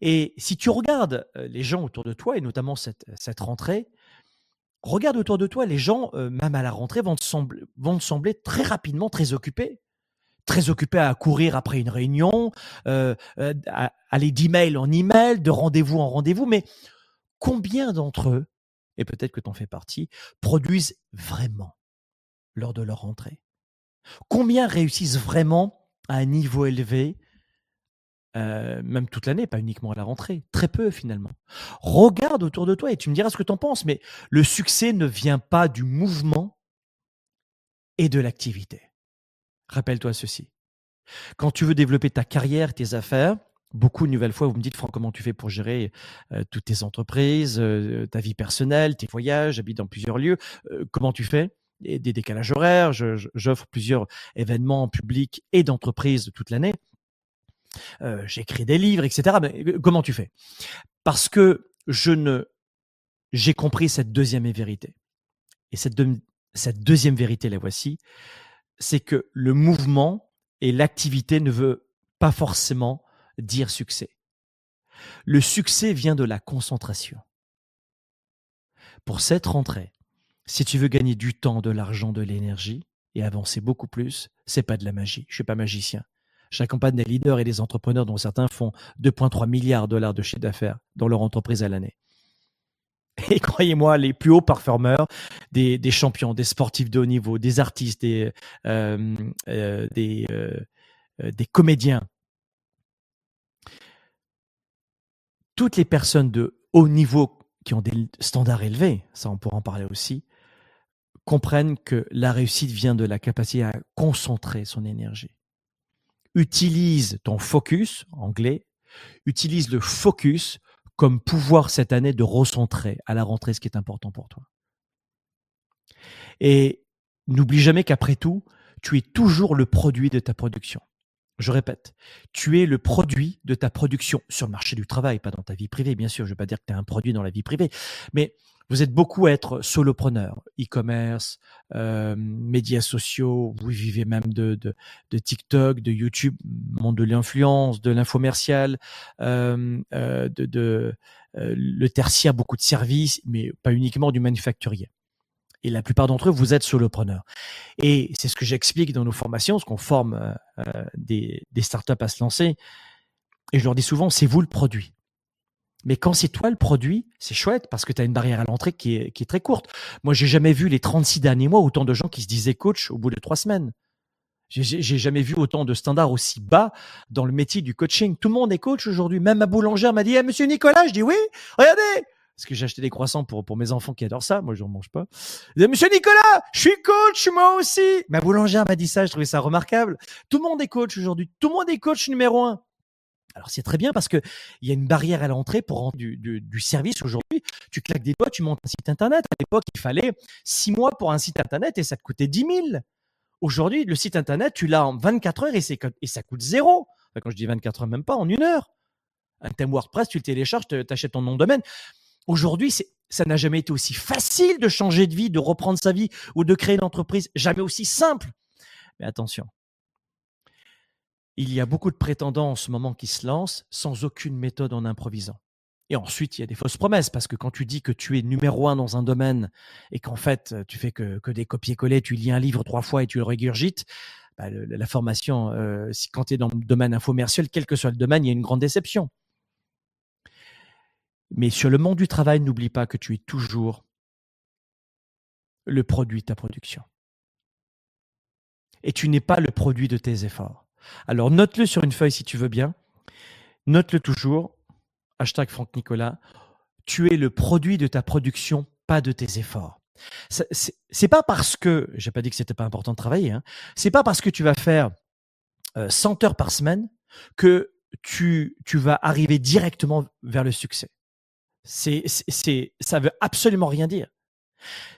Et si tu regardes euh, les gens autour de toi, et notamment cette, cette rentrée, regarde autour de toi, les gens, euh, même à la rentrée, vont te, sembler, très rapidement très occupés. Très occupés à courir après une réunion, euh, à aller d'email en email, de rendez-vous en rendez-vous. Mais combien d'entre eux, et peut-être que tu en fais partie, produisent vraiment lors de leur rentrée? Combien réussissent vraiment à un niveau élevé euh, même toute l'année, pas uniquement à la rentrée. Très peu finalement. Regarde autour de toi et tu me diras ce que tu en penses, mais le succès ne vient pas du mouvement et de l'activité. Rappelle-toi ceci. Quand tu veux développer ta carrière, tes affaires, beaucoup, une nouvelle fois, vous me dites, Franck, comment tu fais pour gérer euh, toutes tes entreprises, euh, ta vie personnelle, tes voyages, j'habite dans plusieurs lieux, comment tu fais? Des décalages horaires, j'offre plusieurs événements publics et d'entreprises toute l'année. Euh, j'écris des livres, etc. Mais euh, comment tu fais? Parce que je ne, j'ai compris cette deuxième vérité. Et cette, cette deuxième vérité, la voici, c'est que le mouvement et l'activité ne veut pas forcément dire succès. Le succès vient de la concentration. Pour cette rentrée, si tu veux gagner du temps, de l'argent, de l'énergie et avancer beaucoup plus, c'est pas de la magie. Je suis pas magicien. J'accompagne des leaders et des entrepreneurs dont certains font 2,3 milliards de dollars de chiffre d'affaires dans leur entreprise à l'année. <laughs> Et croyez-moi, les plus hauts performeurs, des, champions, des sportifs de haut niveau, des artistes, des, euh, euh, euh, des comédiens, toutes les personnes de haut niveau qui ont des standards élevés, ça on pourra en parler aussi, comprennent que la réussite vient de la capacité à concentrer son énergie utilise ton focus, anglais, utilise le focus comme pouvoir cette année de recentrer à la rentrée ce qui est important pour toi. Et n'oublie jamais qu'après tout, tu es toujours le produit de ta production. Je répète, tu es le produit de ta production sur le marché du travail, pas dans ta vie privée, bien sûr. Je ne veux pas dire que tu es un produit dans la vie privée, mais vous êtes beaucoup à être solopreneur, e-commerce, euh, médias sociaux, vous vivez même de, TikTok, de YouTube, monde de l'influence, de l'infomercial, euh, euh, de, de le tertiaire, beaucoup de services, mais pas uniquement du manufacturier. Et la plupart d'entre eux, vous êtes solopreneurs. Et c'est ce que j'explique dans nos formations, ce qu'on forme des, des startups à se lancer. Et je leur dis souvent, c'est vous le produit. Mais quand c'est toi le produit, c'est chouette parce que tu as une barrière à l'entrée qui est, qui est très courte. Moi, j'ai jamais vu les 36 derniers mois autant de gens qui se disaient coach au bout de trois semaines. J'ai jamais vu autant de standards aussi bas dans le métier du coaching. Tout le monde est coach aujourd'hui. Même ma boulangère m'a dit eh, Monsieur Nicolas, je dis oui, regardez Parce que j'ai acheté des croissants pour, pour mes enfants qui adorent ça. Moi, je n'en mange pas. Monsieur Nicolas, je suis coach, moi aussi Ma boulangère m'a dit ça, je trouvais ça remarquable. Tout le monde est coach aujourd'hui. Tout le monde est coach numéro un. Alors c'est très bien parce que il y a une barrière à l'entrée pour rendre du, du, service aujourd'hui. Tu claques des doigts, tu montes un site internet. À l'époque, il fallait six mois pour un site internet et ça te coûtait 10 000. Aujourd'hui, le site internet, tu l'as en 24 heures et, et ça coûte zéro. quand je dis 24 heures, même pas en une heure. Un thème WordPress, tu le télécharges, tu achètes ton nom de domaine. Aujourd'hui, ça n'a jamais été aussi facile de changer de vie, de reprendre sa vie ou de créer une entreprise. Jamais aussi simple. Mais attention, il y a beaucoup de prétendants en ce moment qui se lancent sans aucune méthode en improvisant. Et ensuite, il y a des fausses promesses parce que quand tu dis que tu es numéro un dans un domaine et qu'en fait, tu fais que, des copier-coller, tu lis un livre trois fois et tu le régurgites, bah, la formation, euh, quand tu es dans le domaine infomercial, quel que soit le domaine, il y a une grande déception. Mais sur le monde du travail, n'oublie pas que tu es toujours le produit de ta production. Et tu n'es pas le produit de tes efforts. Alors note-le sur une feuille si tu veux bien. Note-le toujours. Hashtag Franck Nicolas. Tu es le produit de ta production, pas de tes efforts. C'est pas parce que, j'ai pas dit que c'était pas important de travailler, hein, c'est pas parce que tu vas faire 100 euh, heures par semaine que tu, tu vas arriver directement vers le succès. C'est, ça veut absolument rien dire.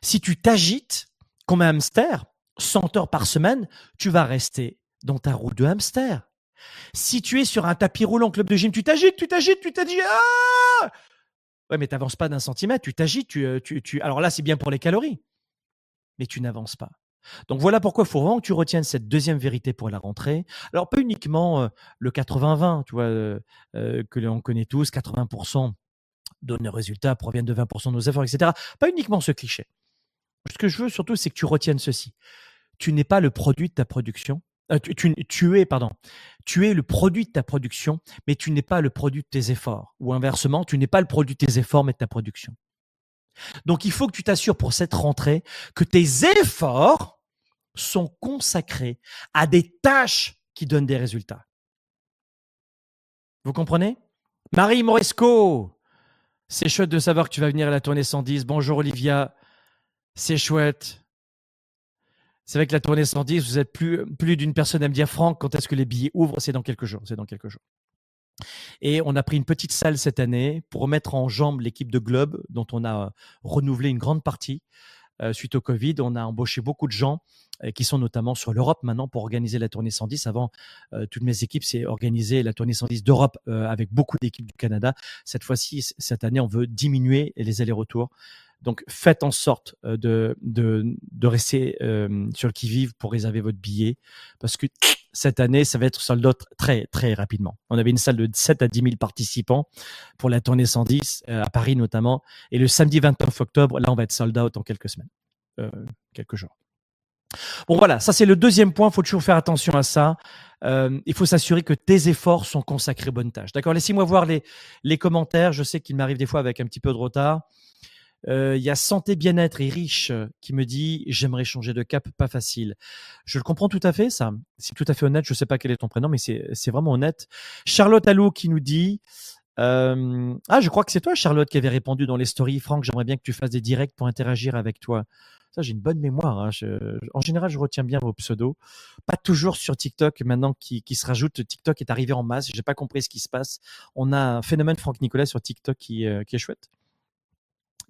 Si tu t'agites comme un hamster 100 heures par semaine, tu vas rester dans ta roue de hamster. Si tu es sur un tapis roulant club de gym, tu t'agites, tu t'agites, tu t'agites. Ah ouais, mais tu n'avances pas d'un centimètre, tu t'agites. Tu, euh, tu, Alors là, c'est bien pour les calories, mais tu n'avances pas. Donc voilà pourquoi il faut vraiment que tu retiennes cette deuxième vérité pour la rentrée. Alors pas uniquement euh, le 80-20, tu vois, euh, que l'on connaît tous, 80% de nos résultats proviennent de 20% de nos efforts, etc. Pas uniquement ce cliché. Ce que je veux surtout, c'est que tu retiennes ceci. Tu n'es pas le produit de ta production. Euh, tu, es, pardon, tu es le produit de ta production, mais tu n'es pas le produit de tes efforts. Ou inversement, tu n'es pas le produit de tes efforts, mais de ta production. Donc, il faut que tu t'assures pour cette rentrée que tes efforts sont consacrés à des tâches qui donnent des résultats. Vous comprenez? Marie Moresco, c'est chouette de savoir que tu vas venir à la tournée 110. Bonjour Olivia, c'est chouette. C'est vrai que la tournée 110, vous êtes plus, d'une personne à me dire Franck, quand est-ce que les billets ouvrent? C'est dans quelques jours. C'est dans quelques jours. Et on a pris une petite salle cette année pour remettre en jambe l'équipe de Globe, dont on a renouvelé une grande partie euh, suite au Covid. On a embauché beaucoup de gens euh, qui sont notamment sur l'Europe maintenant pour organiser la tournée 110. Avant, euh, toutes mes équipes, c'est organiser la tournée 110 d'Europe avec beaucoup d'équipes du Canada. Cette fois-ci, cette année, on veut diminuer les allers-retours. Donc, faites en sorte euh, de, de, de rester euh, sur le qui-vive pour réserver votre billet parce que cette année, ça va être sold out très, très rapidement. On avait une salle de 7 à 10 000 participants pour la tournée 110, euh, à Paris notamment. Et le samedi 29 octobre, là, on va être sold out en quelques semaines, quelques jours. Bon, voilà, ça c'est le deuxième point. Il faut toujours faire attention à ça. il faut s'assurer que tes efforts sont consacrés aux bonnes tâches. D'accord Laissez-moi voir les, les commentaires. Je sais qu'il m'arrive des fois avec un petit peu de retard. Euh, il y a Santé Bien-être et Riche euh, qui me dit j'aimerais changer de cap, pas facile. Je le comprends tout à fait, ça. C'est tout à fait honnête. Je sais pas quel est ton prénom, mais c'est vraiment honnête. Charlotte Allou qui nous dit euh, ah, je crois que c'est toi, Charlotte, qui avait répondu dans les stories. Franck, j'aimerais bien que tu fasses des directs pour interagir avec toi. Ça, j'ai une bonne mémoire. Hein. en général, je retiens bien vos pseudos. Pas toujours sur TikTok. Maintenant, qui, qui se rajoute, TikTok est arrivé en masse. J'ai pas compris ce qui se passe. On a un phénomène Franck Nicolas sur TikTok qui, qui est chouette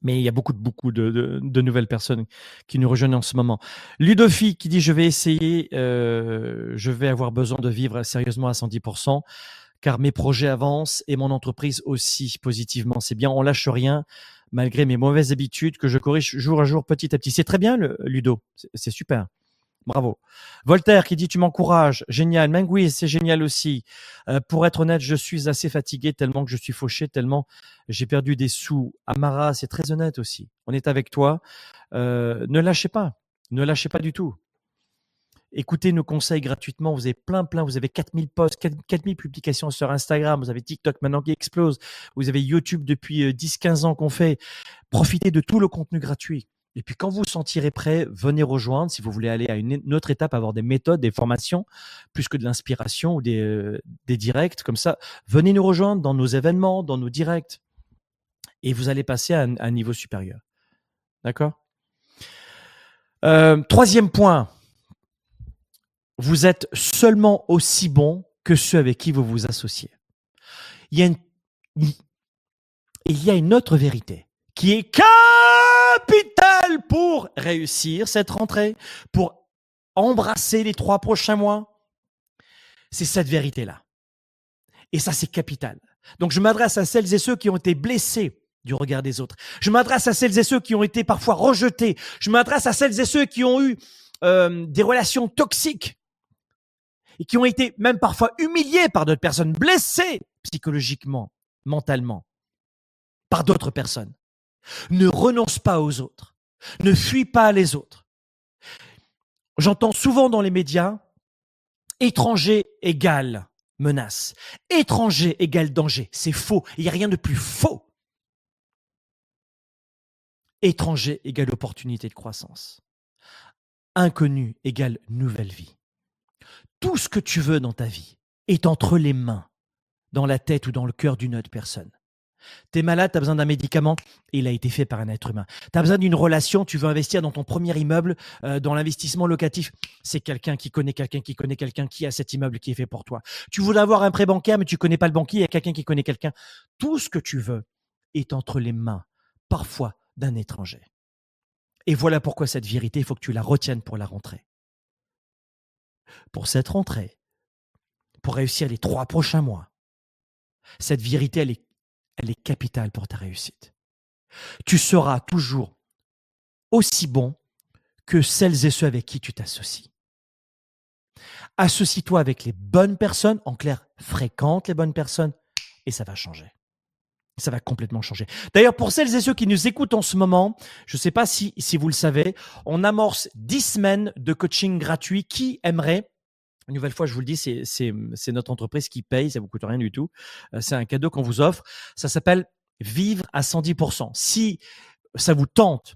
mais il y a beaucoup, beaucoup de, de, nouvelles personnes qui nous rejoignent en ce moment. Ludophie qui dit je vais essayer, euh, je vais avoir besoin de vivre sérieusement à 110%, car mes projets avancent et mon entreprise aussi positivement. C'est bien, on lâche rien malgré mes mauvaises habitudes que je corrige jour à jour, petit à petit. C'est très bien, Ludo, c'est super. Bravo. Voltaire qui dit tu m'encourages. Génial. Mengui, c'est génial aussi. Euh, pour être honnête, je suis assez fatigué tellement que je suis fauché, tellement j'ai perdu des sous. Amara, c'est très honnête aussi. On est avec toi. Euh, ne lâchez pas. Ne lâchez pas du tout. Écoutez nos conseils gratuitement. Vous avez plein, plein. Vous avez 4000 posts, 4000 publications sur Instagram. Vous avez TikTok maintenant qui explose. Vous avez YouTube depuis 10-15 euh, ans qu'on fait. Profitez de tout le contenu gratuit. Et puis quand vous vous sentirez prêt, venez rejoindre. Si vous voulez aller à une, autre étape, avoir des méthodes, des formations, plus que de l'inspiration ou des, euh, des directs comme ça, venez nous rejoindre dans nos événements, dans nos directs. Et vous allez passer à un, niveau supérieur. D'accord? Euh, Troisième point. Vous êtes seulement aussi bon que ceux avec qui vous vous associez. Il y a une, il y a une autre vérité qui est capital pour réussir cette rentrée, pour embrasser les trois prochains mois. C'est cette vérité-là. Et ça, c'est capital. Donc, je m'adresse à celles et ceux qui ont été blessés du regard des autres. Je m'adresse à celles et ceux qui ont été parfois rejetés. Je m'adresse à celles et ceux qui ont eu euh, des relations toxiques et qui ont été même parfois humiliés par d'autres personnes, blessés psychologiquement, mentalement. par d'autres personnes. Ne renonce pas aux autres. Ne fuis pas les autres. J'entends souvent dans les médias, étranger égale menace. Étranger égale danger. C'est faux. Il n'y a rien de plus faux. Étranger égale opportunité de croissance. Inconnu égale nouvelle vie. Tout ce que tu veux dans ta vie est entre les mains, dans la tête ou dans le cœur d'une autre personne. T'es malade, t'as besoin d'un médicament, il a été fait par un être humain. T'as besoin d'une relation, tu veux investir dans ton premier immeuble, euh, dans l'investissement locatif, c'est quelqu'un qui connaît quelqu'un qui connaît quelqu'un qui a cet immeuble qui est fait pour toi. Tu voulais avoir un prêt bancaire, mais tu connais pas le banquier, il y a quelqu'un qui connaît quelqu'un. Tout ce que tu veux est entre les mains, parfois, d'un étranger. Et voilà pourquoi cette vérité, il faut que tu la retiennes pour la rentrée. Pour cette rentrée, pour réussir les trois prochains mois, cette vérité, elle est elle est capitale pour ta réussite. Tu seras toujours aussi bon que celles et ceux avec qui tu t'associes. Associe-toi avec les bonnes personnes, en clair, fréquente les bonnes personnes, et ça va changer. Ça va complètement changer. D'ailleurs, pour celles et ceux qui nous écoutent en ce moment, je ne sais pas si, si vous le savez, on amorce 10 semaines de coaching gratuit. Qui aimerait une nouvelle fois, je vous le dis, c'est notre entreprise qui paye, ça vous coûte rien du tout. Euh, c'est un cadeau qu'on vous offre. Ça s'appelle Vivre à 110%. Si ça vous tente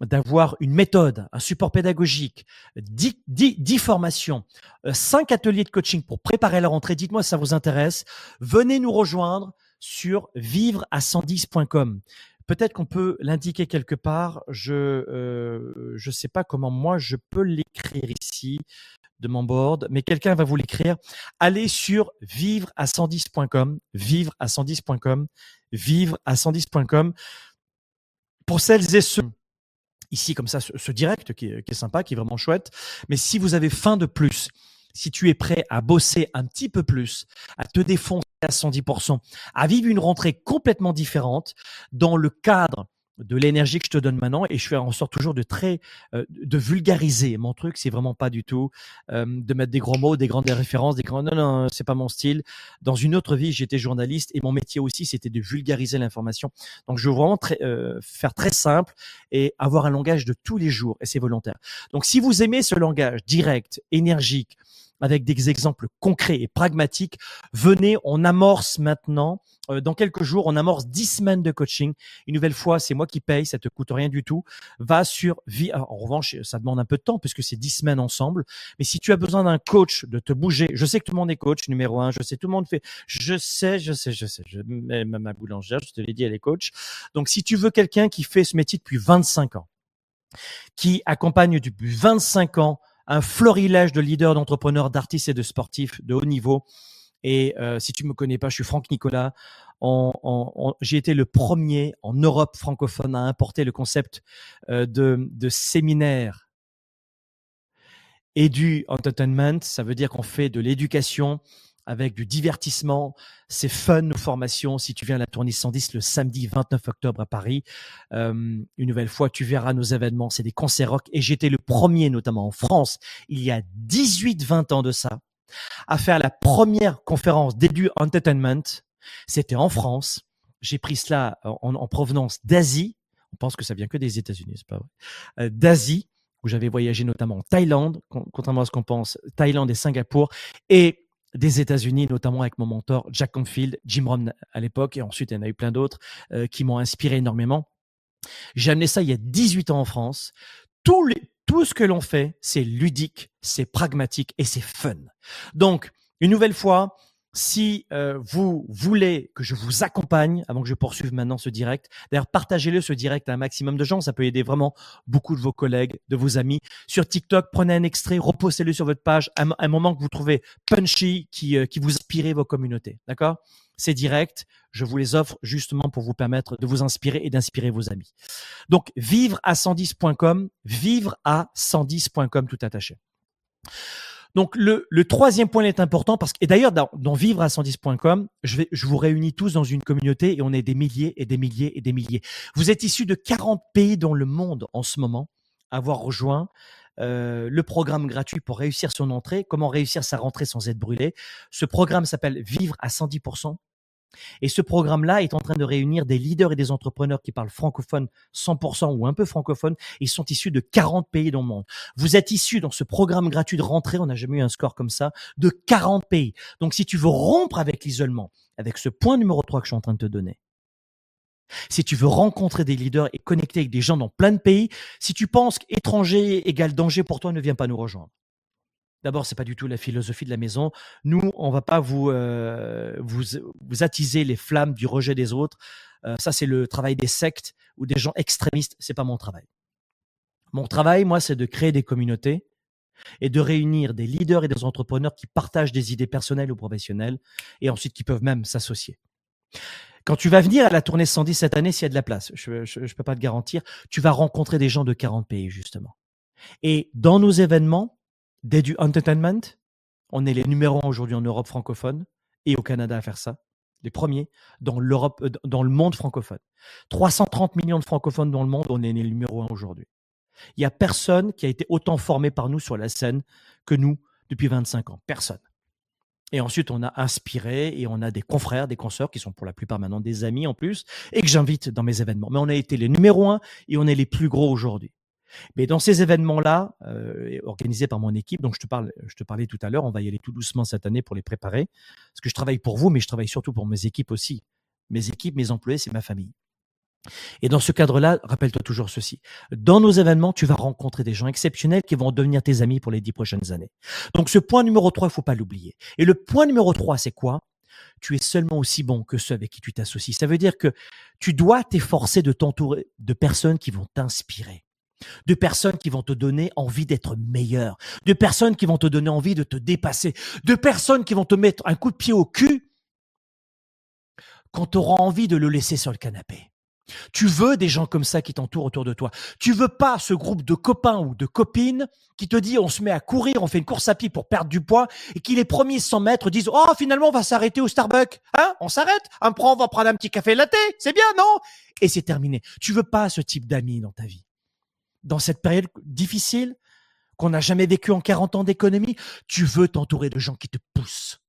d'avoir une méthode, un support pédagogique, 10, 10, formations, 5 euh, ateliers de coaching pour préparer la rentrée, dites-moi si ça vous intéresse. Venez nous rejoindre sur vivre à 110.com. Peut-être qu'on peut, l'indiquer quelque part. Je ne euh, sais pas comment moi je peux l'écrire ici de mon board, mais quelqu'un va vous l'écrire. Allez sur vivre à 110.com, vivre à 110.com, vivre à 110.com. Pour celles et ceux ici comme ça, ce, direct qui est, qui est, sympa, qui est vraiment chouette. Mais si vous avez faim de plus, si tu es prêt à bosser un petit peu plus, à te défoncer à 110%, à vivre une rentrée complètement différente dans le cadre de l'énergie que je te donne maintenant et je fais en sorte toujours de très euh, de vulgariser mon truc. C'est vraiment pas du tout euh, de mettre des gros mots des grandes références des grands non non c'est pas mon style. Dans une autre vie j'étais journaliste et mon métier aussi c'était de vulgariser l'information. Donc je veux vraiment très, euh, faire très simple et avoir un langage de tous les jours et c'est volontaire. Donc si vous aimez ce langage direct énergique avec des exemples concrets et pragmatiques. Venez, on amorce maintenant, euh, dans quelques jours, on amorce dix semaines de coaching. Une nouvelle fois, c'est moi qui paye, ça te coûte rien du tout. Va sur vie. En revanche, ça demande un peu de temps puisque c'est dix semaines ensemble. Mais si tu as besoin d'un coach, de te bouger, je sais que tout le monde est coach numéro un. Je sais, tout le monde fait. Je sais, je sais, je sais. Je, ma boulangère, je te l'ai dit, elle est coach. Donc, si tu veux quelqu'un qui fait ce métier depuis 25 ans, qui accompagne depuis 25 ans un florilège de leaders, d'entrepreneurs, d'artistes et de sportifs de haut niveau. Et euh, si tu me connais pas, je suis Franck Nicolas. j'ai été le premier en Europe francophone à importer le concept euh, de, de séminaire et du entertainment. Ça veut dire qu'on fait de l'éducation avec du divertissement. C'est fun nos formations. Si tu viens à la tournée 110 le samedi 29 octobre à Paris, euh, une nouvelle fois, tu verras nos événements. C'est des concerts rock. Et j'étais le premier, notamment en France, il y a 18-20 ans de ça, à faire la première conférence d'édu entertainment. C'était en France. J'ai pris cela en, provenance d'Asie. On pense que ça vient que des États-Unis, c'est pas vrai. Euh, D'Asie, où j'avais voyagé notamment en Thaïlande, contrairement à ce qu'on pense, Thaïlande et Singapour. Et des États-Unis, notamment avec mon mentor Jack Confield, Jim Rohn à l'époque, et ensuite il y en a eu plein d'autres euh, qui m'ont inspiré énormément. J'ai amené ça il y a 18 ans en France. Tout, les, tout ce que l'on fait, c'est ludique, c'est pragmatique et c'est fun. Donc, une nouvelle fois, si euh, vous voulez que je vous accompagne, avant que je poursuive maintenant ce direct, d'ailleurs partagez-le ce direct à un maximum de gens, ça peut aider vraiment beaucoup de vos collègues, de vos amis. Sur TikTok, prenez un extrait, repostez-le sur votre page, à un moment que vous trouvez punchy, qui, euh, vous inspire vos communautés, d'accord? C'est direct, je vous les offre justement pour vous permettre de vous inspirer et d'inspirer vos amis. Donc vivre à 110.com, vivre à 110.com tout attaché. Donc le, troisième point est important parce que, et d'ailleurs dans, vivre à 110.com, je, vais, je vous réunis tous dans une communauté et on est des milliers et des milliers et des milliers. Vous êtes issus de 40 pays dans le monde en ce moment, avoir rejoint euh, le programme gratuit pour réussir son entrée, comment réussir sa rentrée sans être brûlé? Ce programme s'appelle Vivre à 110%. Et ce programme-là est en train de réunir des leaders et des entrepreneurs qui parlent francophone 100% ou un peu francophone. Ils sont issus de 40 pays dans le monde. Vous êtes issus dans ce programme gratuit de rentrée, on n'a jamais eu un score comme ça, de 40 pays. Donc si tu veux rompre avec l'isolement, avec ce point numéro 3 que je suis en train de te donner, si tu veux rencontrer des leaders et connecter avec des gens dans plein de pays, si tu penses qu'étranger égale danger pour toi, ne viens pas nous rejoindre. D'abord, c'est pas du tout la philosophie de la maison. Nous, on va pas vous euh, vous, vous attiser les flammes du rejet des autres. Euh, ça, c'est le travail des sectes ou des gens extrémistes. C'est pas mon travail. Mon travail, moi, c'est de créer des communautés et de réunir des leaders et des entrepreneurs qui partagent des idées personnelles ou professionnelles et ensuite qui peuvent même s'associer. Quand tu vas venir à la tournée 110 cette année, s'il y a de la place, je ne peux pas te garantir, tu vas rencontrer des gens de 40 pays, justement. Et dans nos événements, du Entertainment, on est les numéros aujourd'hui en Europe francophone et au Canada à faire ça. Les premiers dans l'Europe, euh, dans le monde francophone. 330 millions de francophones dans le monde, on est les numéros un aujourd'hui. Il n'y a personne qui a été autant formé par nous sur la scène que nous depuis 25 ans. Personne. Et ensuite, on a inspiré et on a des confrères, des consoeurs qui sont pour la plupart maintenant des amis en plus et que j'invite dans mes événements. Mais on a été les numéros un et on est les plus gros aujourd'hui. Mais dans ces événements-là, euh, organisés par mon équipe, donc je te, parle, je te parlais tout à l'heure, on va y aller tout doucement cette année pour les préparer, parce que je travaille pour vous, mais je travaille surtout pour mes équipes aussi. Mes équipes, mes employés, c'est ma famille. Et dans ce cadre-là, rappelle-toi toujours ceci. Dans nos événements, tu vas rencontrer des gens exceptionnels qui vont devenir tes amis pour les dix prochaines années. Donc ce point numéro 3, il faut pas l'oublier. Et le point numéro 3, c'est quoi? Tu es seulement aussi bon que ceux avec qui tu t'associes. Ça veut dire que tu dois t'efforcer de t'entourer de personnes qui vont t'inspirer de personnes qui vont te donner envie d'être meilleur, de personnes qui vont te donner envie de te dépasser, de personnes qui vont te mettre un coup de pied au cul quand tu auras envie de le laisser sur le canapé. Tu veux des gens comme ça qui t'entourent autour de toi. Tu veux pas ce groupe de copains ou de copines qui te dit on se met à courir, on fait une course à pied pour perdre du poids et qui les premiers 100 mètres disent oh finalement on va s'arrêter au Starbucks. Hein? On s'arrête? On on va prendre un petit café latte. C'est bien, non? Et c'est terminé. Tu veux pas ce type d'amis dans ta vie dans cette période difficile qu'on n'a jamais vécue en 40 ans d'économie, tu veux t'entourer de gens qui te poussent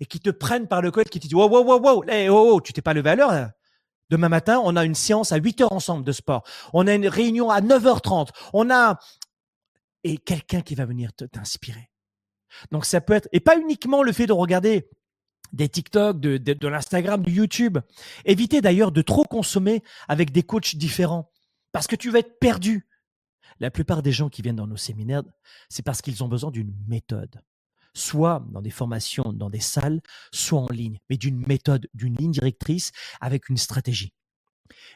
et qui te prennent par le col, qui te disent wow, wow, wow, wow, oh, oh, tu t'es pas levé à l'heure. Demain matin, on a une séance à 8 heures ensemble de sport. On a une réunion à 9h30. On a et quelqu'un qui va venir t'inspirer. Donc ça peut être et pas uniquement le fait de regarder des TikTok, de, de, de l'Instagram, du YouTube. Évitez d'ailleurs de trop consommer avec des coachs différents parce que tu vas être perdu. La plupart des gens qui viennent dans nos séminaires, c'est parce qu'ils ont besoin d'une méthode. Soit dans des formations, dans des salles, soit en ligne, mais d'une méthode, d'une ligne directrice avec une stratégie.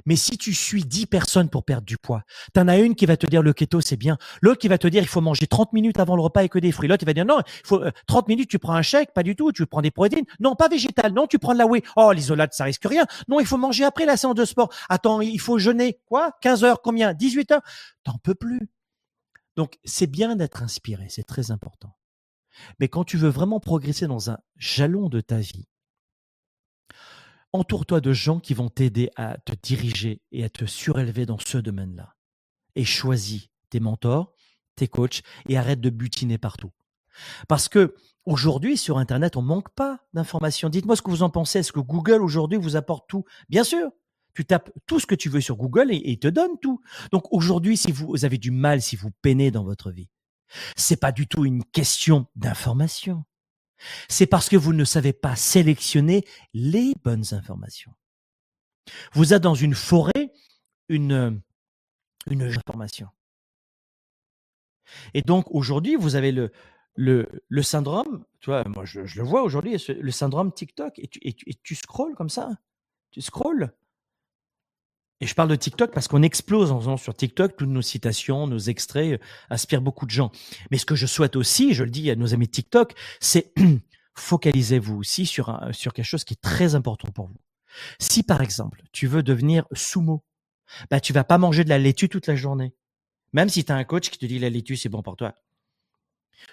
Mais si tu suis 10 personnes pour perdre du poids, tu en as une qui va te dire le keto c'est bien, l'autre qui va te dire il faut manger 30 minutes avant le repas et que des fruits, l'autre il va dire non, il faut 30 euh, minutes tu prends un chèque, pas du tout, tu prends des protéines, non pas végétal, non tu prends de la whey, oh l'isolate ça risque rien, non il faut manger après la séance de sport, attends il faut jeûner, quoi? 15 heures, combien? 18 heures, t'en peux plus. Donc c'est bien d'être inspiré, c'est très important. Mais quand tu veux vraiment progresser dans un jalon de ta vie, entoure-toi de gens qui vont t'aider à te diriger et à te surélever dans ce domaine-là. Et choisis tes mentors, tes coachs et arrête de butiner partout. Parce que aujourd'hui, sur Internet, on manque pas d'informations. Dites-moi ce que vous en pensez. Est-ce que Google aujourd'hui vous apporte tout? Bien sûr. Tu tapes tout ce que tu veux sur Google et, et il te donne tout. Donc aujourd'hui, si vous avez du mal, si vous peinez dans votre vie, c'est pas du tout une question d'information c'est parce que vous ne savez pas sélectionner les bonnes informations. Vous êtes dans une forêt une, une information. Et donc aujourd'hui, vous avez le syndrome, tu vois, moi je, le vois aujourd'hui, le syndrome TikTok, et tu, et, tu, et tu scrolles comme ça, tu scrolles, et je parle de TikTok parce qu'on explose en faisant sur TikTok. Toutes nos citations, nos extraits euh, inspirent beaucoup de gens. Mais ce que je souhaite aussi, je le dis à nos amis TikTok, c'est <clears throat> focalisez-vous aussi sur, sur quelque chose qui est très important pour vous. Si par exemple, tu veux devenir sumo, bah, tu vas pas manger de la laitue toute la journée. Même si tu as un coach qui te dit la laitue, c'est bon pour toi.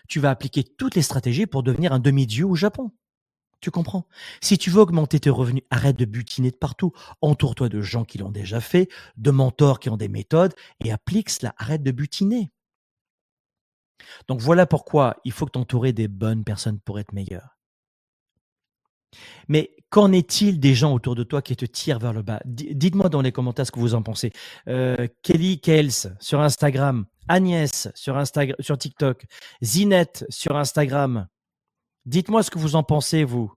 Tu vas appliquer toutes les stratégies pour devenir un demi-dieu au Japon. Tu comprends? Si tu veux augmenter tes revenus, arrête de butiner de partout. Entoure-toi de gens qui l'ont déjà fait, de mentors qui ont des méthodes et applique cela. Arrête de butiner. Donc voilà pourquoi il faut que t'entourer des bonnes personnes pour être meilleur. Mais qu'en est-il des gens autour de toi qui te tirent vers le bas? Dites-moi dans les commentaires ce que vous en pensez. Euh, Kelly Kels sur Instagram, Agnès sur, TikTok, Zinette sur Instagram. Dites-moi ce que vous en pensez, vous,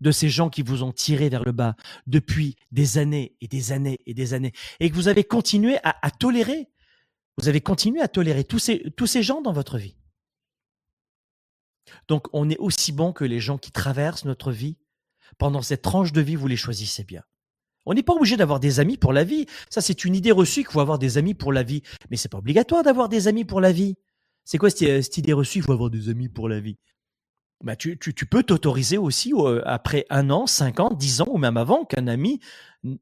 de ces gens qui vous ont tiré vers le bas depuis des années et des années et des années, et que vous avez continué à, tolérer. Vous avez continué à tolérer tous ces, gens dans votre vie. Donc, on est aussi bon que les gens qui traversent notre vie. Pendant cette tranche de vie, vous les choisissez bien. On n'est pas obligé d'avoir des amis pour la vie. Ça, c'est une idée reçue qu'il faut avoir des amis pour la vie. Mais c'est pas obligatoire d'avoir des amis pour la vie. C'est quoi cette, idée reçue Il faut avoir des amis pour la vie? Bah, tu, peux t'autoriser aussi, euh, après un an, cinq ans, dix ans, ou même avant, qu'un ami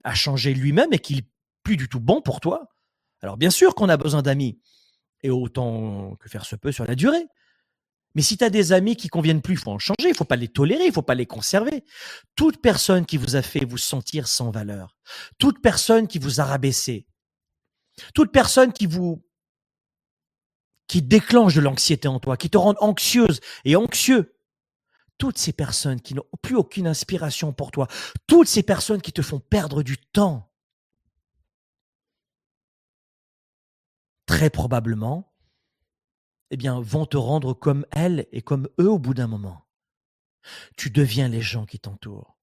a changé lui-même et qu'il n'est plus du tout bon pour toi. Alors, bien sûr qu'on a besoin d'amis. Et autant que faire se peut sur la durée. Mais si tu as des amis qui conviennent plus, il faut en changer, il faut pas les tolérer, il faut pas les conserver. Toute personne qui vous a fait vous sentir sans valeur, toute personne qui vous a rabaissé, toute personne qui vous qui déclenche de l'anxiété en toi, qui te rend anxieuse et anxieux, toutes ces personnes qui n'ont plus aucune inspiration pour toi, toutes ces personnes qui te font perdre du temps, très probablement, eh bien, vont te rendre comme elles et comme eux au bout d'un moment. Tu deviens les gens qui t'entourent.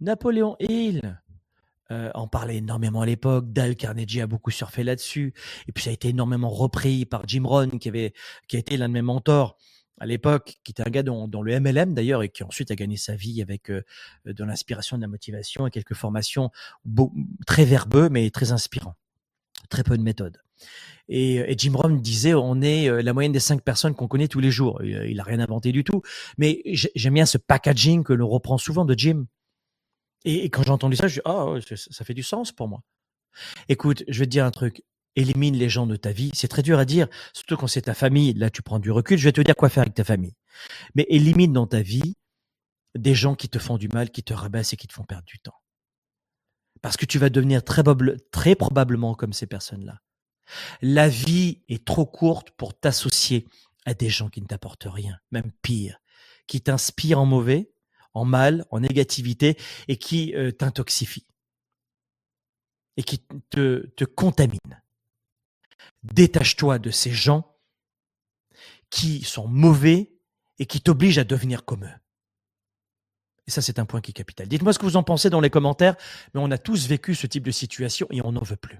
Napoléon Hill euh, en parlait énormément à l'époque. Dale Carnegie a beaucoup surfé là-dessus. Et puis ça a été énormément repris par Jim Rohn, qui, avait, qui a été l'un de mes mentors à l'époque, qui était un gars dans, le MLM d'ailleurs, et qui ensuite a gagné sa vie avec euh, de l'inspiration, de la motivation et quelques formations très verbeux, mais très inspirants. Très peu de méthodes. Et, Jim Rohn disait, on est euh, la moyenne des cinq personnes qu'on connaît tous les jours. Il n'a rien inventé du tout. Mais j'aime bien ce packaging que l'on reprend souvent de Jim. Et, quand j'ai entendu ça, je dis, oh, ça fait du sens pour moi. Écoute, je vais te dire un truc. Élimine les gens de ta vie. C'est très dur à dire, surtout quand c'est ta famille. Là, tu prends du recul. Je vais te dire quoi faire avec ta famille. Mais élimine dans ta vie des gens qui te font du mal, qui te rabaissent et qui te font perdre du temps. Parce que tu vas devenir très, probablement comme ces personnes-là. La vie est trop courte pour t'associer à des gens qui ne t'apportent rien, même pire, qui t'inspirent en mauvais, en mal, en négativité et qui euh, t'intoxifient et qui te, te contaminent. Détache-toi de ces gens qui sont mauvais et qui t'obligent à devenir comme eux. Et ça, c'est un point qui est capital. Dites-moi ce que vous en pensez dans les commentaires, mais on a tous vécu ce type de situation et on n'en veut plus.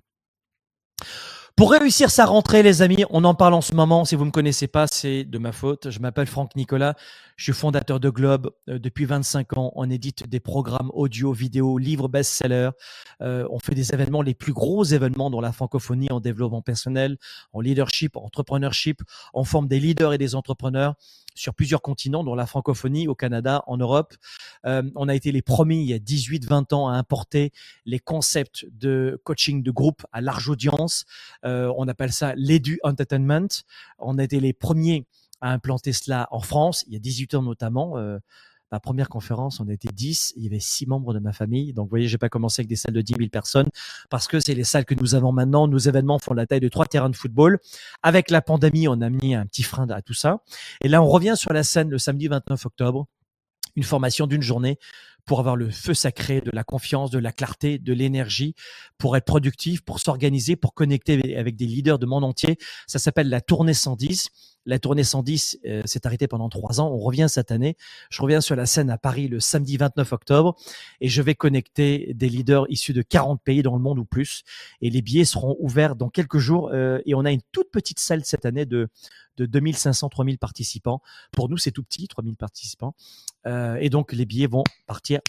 Pour réussir sa rentrée, les amis, on en parle en ce moment. Si vous ne me connaissez pas, c'est de ma faute. Je m'appelle Franck Nicolas. Je suis fondateur de Globe. Euh, depuis 25 ans, on édite des programmes audio, vidéo, livres best-sellers. Euh, on fait des événements, les plus gros événements dans la francophonie en développement personnel, en leadership, en entrepreneurship. On forme des leaders et des entrepreneurs sur plusieurs continents, dont la francophonie, au Canada, en Europe. Euh, on a été les premiers, il y a 18-20 ans, à importer les concepts de coaching de groupe à large audience. Euh, on appelle ça l'Edu Entertainment. On a été les premiers à implanter cela en France, il y a 18 ans notamment. Euh, ma première conférence, on était 10, il y avait 6 membres de ma famille. Donc, vous voyez, j'ai pas commencé avec des salles de 10 000 personnes parce que c'est les salles que nous avons maintenant. Nos événements font la taille de trois terrains de football. Avec la pandémie, on a mis un petit frein à tout ça. Et là, on revient sur la scène le samedi 29 octobre. Une formation d'une journée pour avoir le feu sacré de la confiance, de la clarté, de l'énergie, pour être productif, pour s'organiser, pour connecter avec des leaders de monde entier. Ça s'appelle la tournée 110. La tournée 110 euh, s'est arrêtée pendant trois ans. On revient cette année. Je reviens sur la scène à Paris le samedi 29 octobre et je vais connecter des leaders issus de 40 pays dans le monde ou plus. Et les billets seront ouverts dans quelques jours. Euh, et on a une toute petite salle cette année de, de 2500, 3000 participants. Pour nous, c'est tout petit, 3000 participants. Euh, et donc, les billets vont partir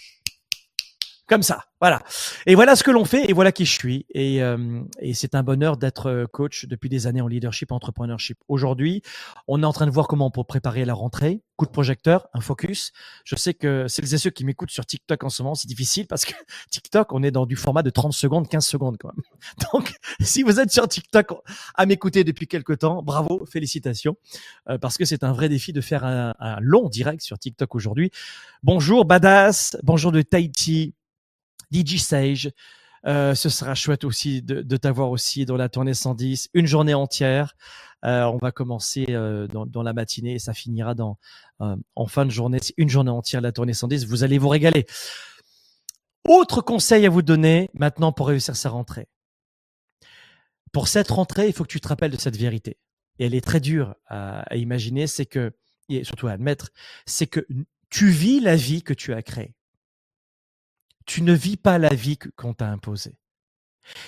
comme ça, voilà. Et voilà ce que l'on fait et voilà qui je suis. Et, euh, et c'est un bonheur d'être euh, coach depuis des années en leadership, entrepreneurship. Aujourd'hui, on est en train de voir comment pour préparer la rentrée. Coup de projecteur, un focus. Je sais que celles et ceux qui m'écoutent sur TikTok en ce moment, c'est difficile parce que <laughs> TikTok, on est dans du format de 30 secondes, 15 secondes quand même. <laughs> Donc, si vous êtes sur TikTok à m'écouter depuis quelques temps, bravo, félicitations, euh, parce que c'est un vrai défi de faire un, un long direct sur TikTok aujourd'hui. Bonjour Badass, bonjour de Tahiti, DJ Sage, Euh, ce sera chouette aussi de, de t'avoir aussi dans la tournée 110, une journée entière. Euh, on va commencer euh, dans, la matinée et ça finira euh, en fin de journée. Une journée entière la tournée 110. Vous allez vous régaler. Autre conseil à vous donner maintenant pour réussir sa rentrée. Pour cette rentrée, il faut que tu te rappelles de cette vérité. Et elle est très dure à, à imaginer. C'est que et surtout à admettre, c'est que tu vis la vie que tu as créée. Tu ne vis pas la vie qu'on t'a imposée.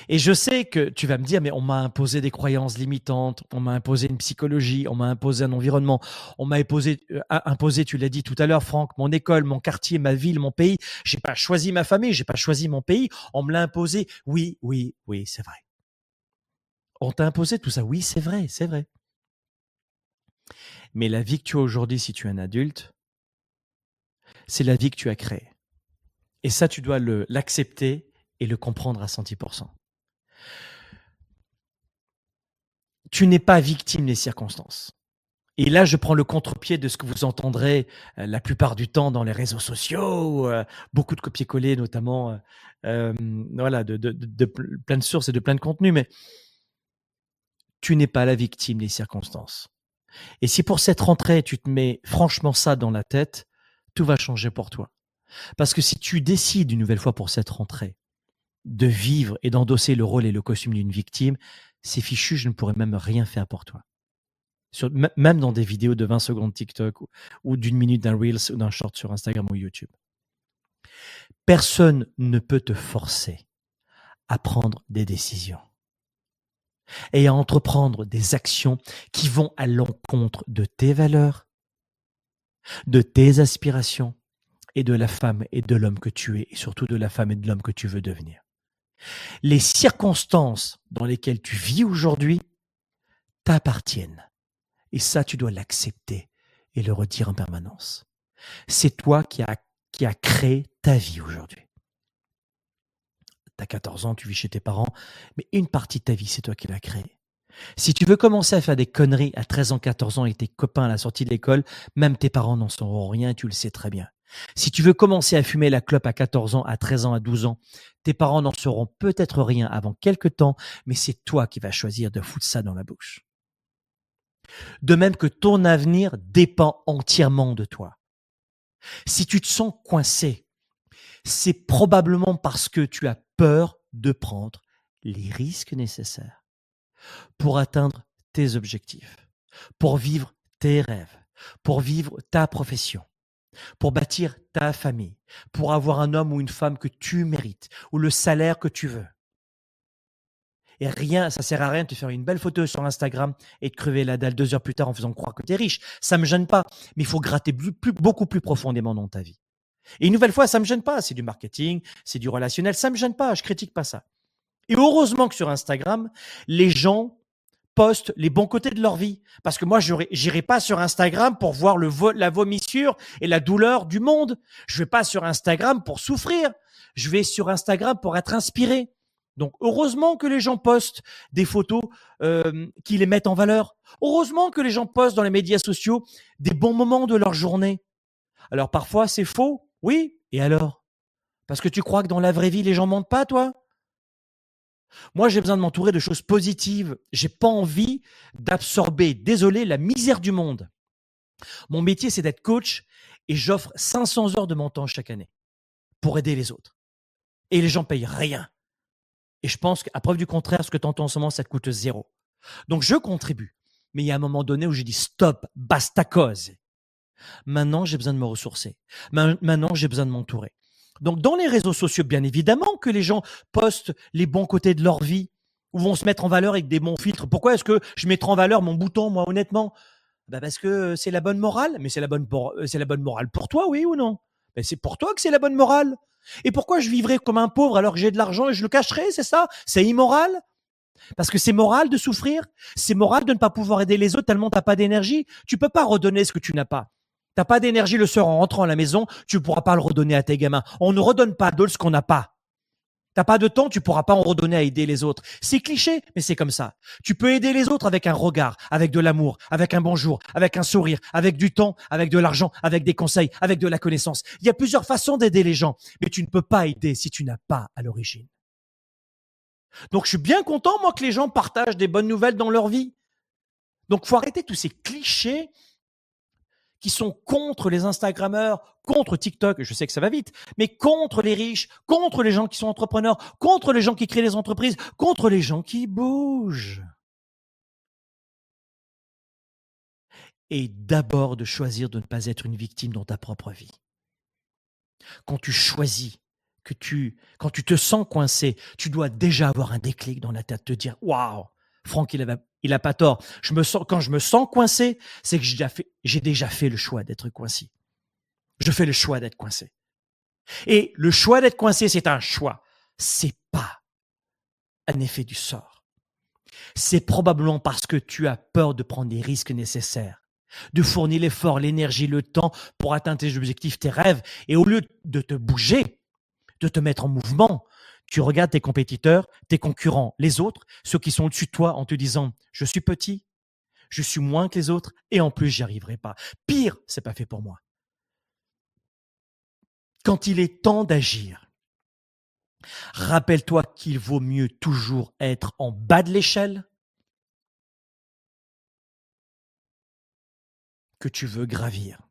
Et je sais que tu vas me dire, mais on m'a imposé des croyances limitantes, on m'a imposé une psychologie, on m'a imposé un environnement, on m'a imposé, euh, imposé, tu l'as dit tout à l'heure, Franck, mon école, mon quartier, ma ville, mon pays. J'ai pas choisi ma famille, j'ai pas choisi mon pays, on me l'a imposé. Oui, oui, oui, c'est vrai. On t'a imposé tout ça. Oui, c'est vrai, c'est vrai. Mais la vie que tu as aujourd'hui, si tu es un adulte, c'est la vie que tu as créée. Et ça, tu dois l'accepter et le comprendre à 110%. Tu n'es pas victime des circonstances. Et là, je prends le contre-pied de ce que vous entendrez euh, la plupart du temps dans les réseaux sociaux, euh, beaucoup de copier-coller, notamment, euh, voilà, de, plein de sources et de plein de contenus, mais tu n'es pas la victime des circonstances. Et si pour cette rentrée, tu te mets franchement ça dans la tête, tout va changer pour toi. Parce que si tu décides une nouvelle fois pour cette rentrée de vivre et d'endosser le rôle et le costume d'une victime, c'est fichu, je ne pourrais même rien faire pour toi. même dans des vidéos de 20 secondes TikTok ou, ou d'une minute d'un Reels ou d'un short sur Instagram ou YouTube. Personne ne peut te forcer à prendre des décisions et à entreprendre des actions qui vont à l'encontre de tes valeurs, de tes aspirations et de la femme et de l'homme que tu es et surtout de la femme et de l'homme que tu veux devenir. Les circonstances dans lesquelles tu vis aujourd'hui t'appartiennent. Et ça, tu dois l'accepter et le redire en permanence. C'est toi qui as, qui a créé ta vie aujourd'hui. Tu as 14 ans, tu vis chez tes parents, mais une partie de ta vie, c'est toi qui l'as créée. Si tu veux commencer à faire des conneries à 13 ans, 14 ans et tes copains à la sortie de l'école, même tes parents n'en sauront rien, tu le sais très bien. Si tu veux commencer à fumer la clope à 14 ans, à 13 ans, à 12 ans, tes parents n'en sauront peut-être rien avant quelques temps, mais c'est toi qui vas choisir de foutre ça dans la bouche. De même que ton avenir dépend entièrement de toi. Si tu te sens coincé, c'est probablement parce que tu as peur de prendre les risques nécessaires pour atteindre tes objectifs, pour vivre tes rêves, pour vivre ta profession, pour bâtir ta famille, pour avoir un homme ou une femme que tu mérites, ou le salaire que tu veux. Et rien, ça sert à rien de te faire une belle photo sur Instagram et de crever la dalle deux heures plus tard en faisant croire que tu es riche. Ça me gêne pas, mais il faut gratter beaucoup plus profondément dans ta vie. Et une nouvelle fois, ça me gêne pas. C'est du marketing, c'est du relationnel, ça me gêne pas. Je critique pas ça. Et heureusement que sur Instagram, les gens postent les bons côtés de leur vie. Parce que moi, j'irai pas sur Instagram pour voir la vomissure et la douleur du monde. Je vais pas sur Instagram pour souffrir. Je vais sur Instagram pour être inspiré. Donc heureusement que les gens postent des photos euh, qui les mettent en valeur. Heureusement que les gens postent dans les médias sociaux des bons moments de leur journée. Alors parfois c'est faux, oui. Et alors? Parce que tu crois que dans la vraie vie les gens mentent pas, toi? Moi, j'ai besoin de m'entourer de choses positives. J'ai pas envie d'absorber, désolé, la misère du monde. Mon métier, c'est d'être coach et j'offre 500 heures de mon temps chaque année pour aider les autres. Et les gens payent rien. Et je pense qu'à preuve du contraire, ce que tu entends en ce moment, ça te coûte zéro. Donc, je contribue. Mais il y a un moment donné où j'ai dit stop, basta cause. Maintenant, j'ai besoin de me ressourcer. Maintenant, j'ai besoin de m'entourer. Donc dans les réseaux sociaux, bien évidemment que les gens postent les bons côtés de leur vie ou vont se mettre en valeur avec des bons filtres. Pourquoi est-ce que je mettrai en valeur mon bouton, moi, honnêtement? Bah Parce que c'est la bonne morale. Mais c'est la bonne, euh, c'est la bonne morale pour toi, oui ou non? Ben C'est pour toi que c'est la bonne morale. Et pourquoi je vivrais comme un pauvre alors que j'ai de l'argent et je le cacherai, c'est ça? C'est immoral? Parce que c'est moral de souffrir, c'est moral de ne pas pouvoir aider les autres tellement t'as pas d'énergie? Tu peux pas redonner ce que tu n'as pas. T'as pas d'énergie le soir en rentrant à la maison, tu pourras pas le redonner à tes gamins. On ne redonne pas d'eau ce qu'on n'a pas. T'as pas de temps, tu pourras pas en redonner à aider les autres. C'est cliché, mais c'est comme ça. Tu peux aider les autres avec un regard, avec de l'amour, avec un bonjour, avec un sourire, avec du temps, avec de l'argent, avec des conseils, avec de la connaissance. Il y a plusieurs façons d'aider les gens, mais tu ne peux pas aider si tu n'as pas à l'origine. Donc je suis bien content, moi, que les gens partagent des bonnes nouvelles dans leur vie. Donc faut arrêter tous ces clichés qui sont contre les Instagrammeurs, contre TikTok, je sais que ça va vite, mais contre les riches, contre les gens qui sont entrepreneurs, contre les gens qui créent les entreprises, contre les gens qui bougent. Et d'abord de choisir de ne pas être une victime dans ta propre vie. Quand tu choisis que tu, quand tu te sens coincé, tu dois déjà avoir un déclic dans la tête, te dire, waouh, Franck, il a pas tort. Je me sens, quand je me sens coincé, c'est que j'ai déjà fait, j'ai déjà fait le choix d'être coincé. Je fais le choix d'être coincé. Et le choix d'être coincé, c'est un choix. C'est pas un effet du sort. C'est probablement parce que tu as peur de prendre des risques nécessaires, de fournir l'effort, l'énergie, le temps pour atteindre tes objectifs, tes rêves. Et au lieu de te bouger, de te mettre en mouvement, tu regardes tes compétiteurs, tes concurrents, les autres, ceux qui sont au-dessus de toi en te disant je suis petit, je suis moins que les autres et en plus j'y arriverai pas. Pire, c'est pas fait pour moi. Quand il est temps d'agir, rappelle-toi qu'il vaut mieux toujours être en bas de l'échelle que tu veux gravir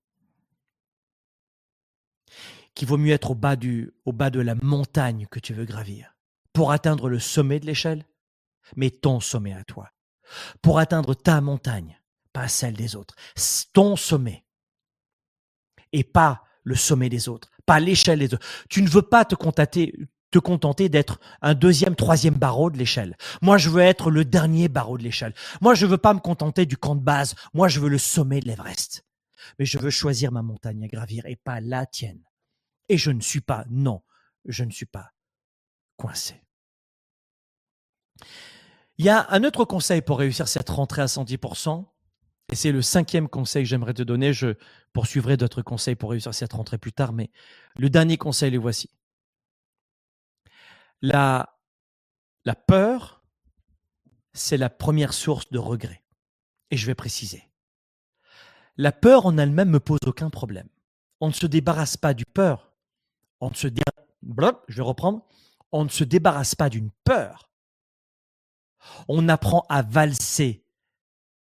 qu'il vaut mieux être au bas, du, au bas de la montagne que tu veux gravir pour atteindre le sommet de l'échelle, mais ton sommet à toi. Pour atteindre ta montagne, pas celle des autres, ton sommet. Et pas le sommet des autres, pas l'échelle des autres. Tu ne veux pas te contenter, te contenter d'être un deuxième, troisième barreau de l'échelle. Moi, je veux être le dernier barreau de l'échelle. Moi, je veux pas me contenter du camp de base. Moi, je veux le sommet de l'Everest. Mais je veux choisir ma montagne à gravir et pas la tienne. Et je ne suis pas, non, je ne suis pas coincé. Il y a un autre conseil pour réussir cette rentrée à 110%, et c'est le cinquième conseil que j'aimerais te donner. Je poursuivrai d'autres conseils pour réussir cette rentrée plus tard, mais le dernier conseil, le voici. La, la peur, c'est la première source de regret. Et je vais préciser. La peur en elle-même me pose aucun problème. On ne se débarrasse pas du peur on ne se je on ne se débarrasse pas d'une peur. On apprend à valser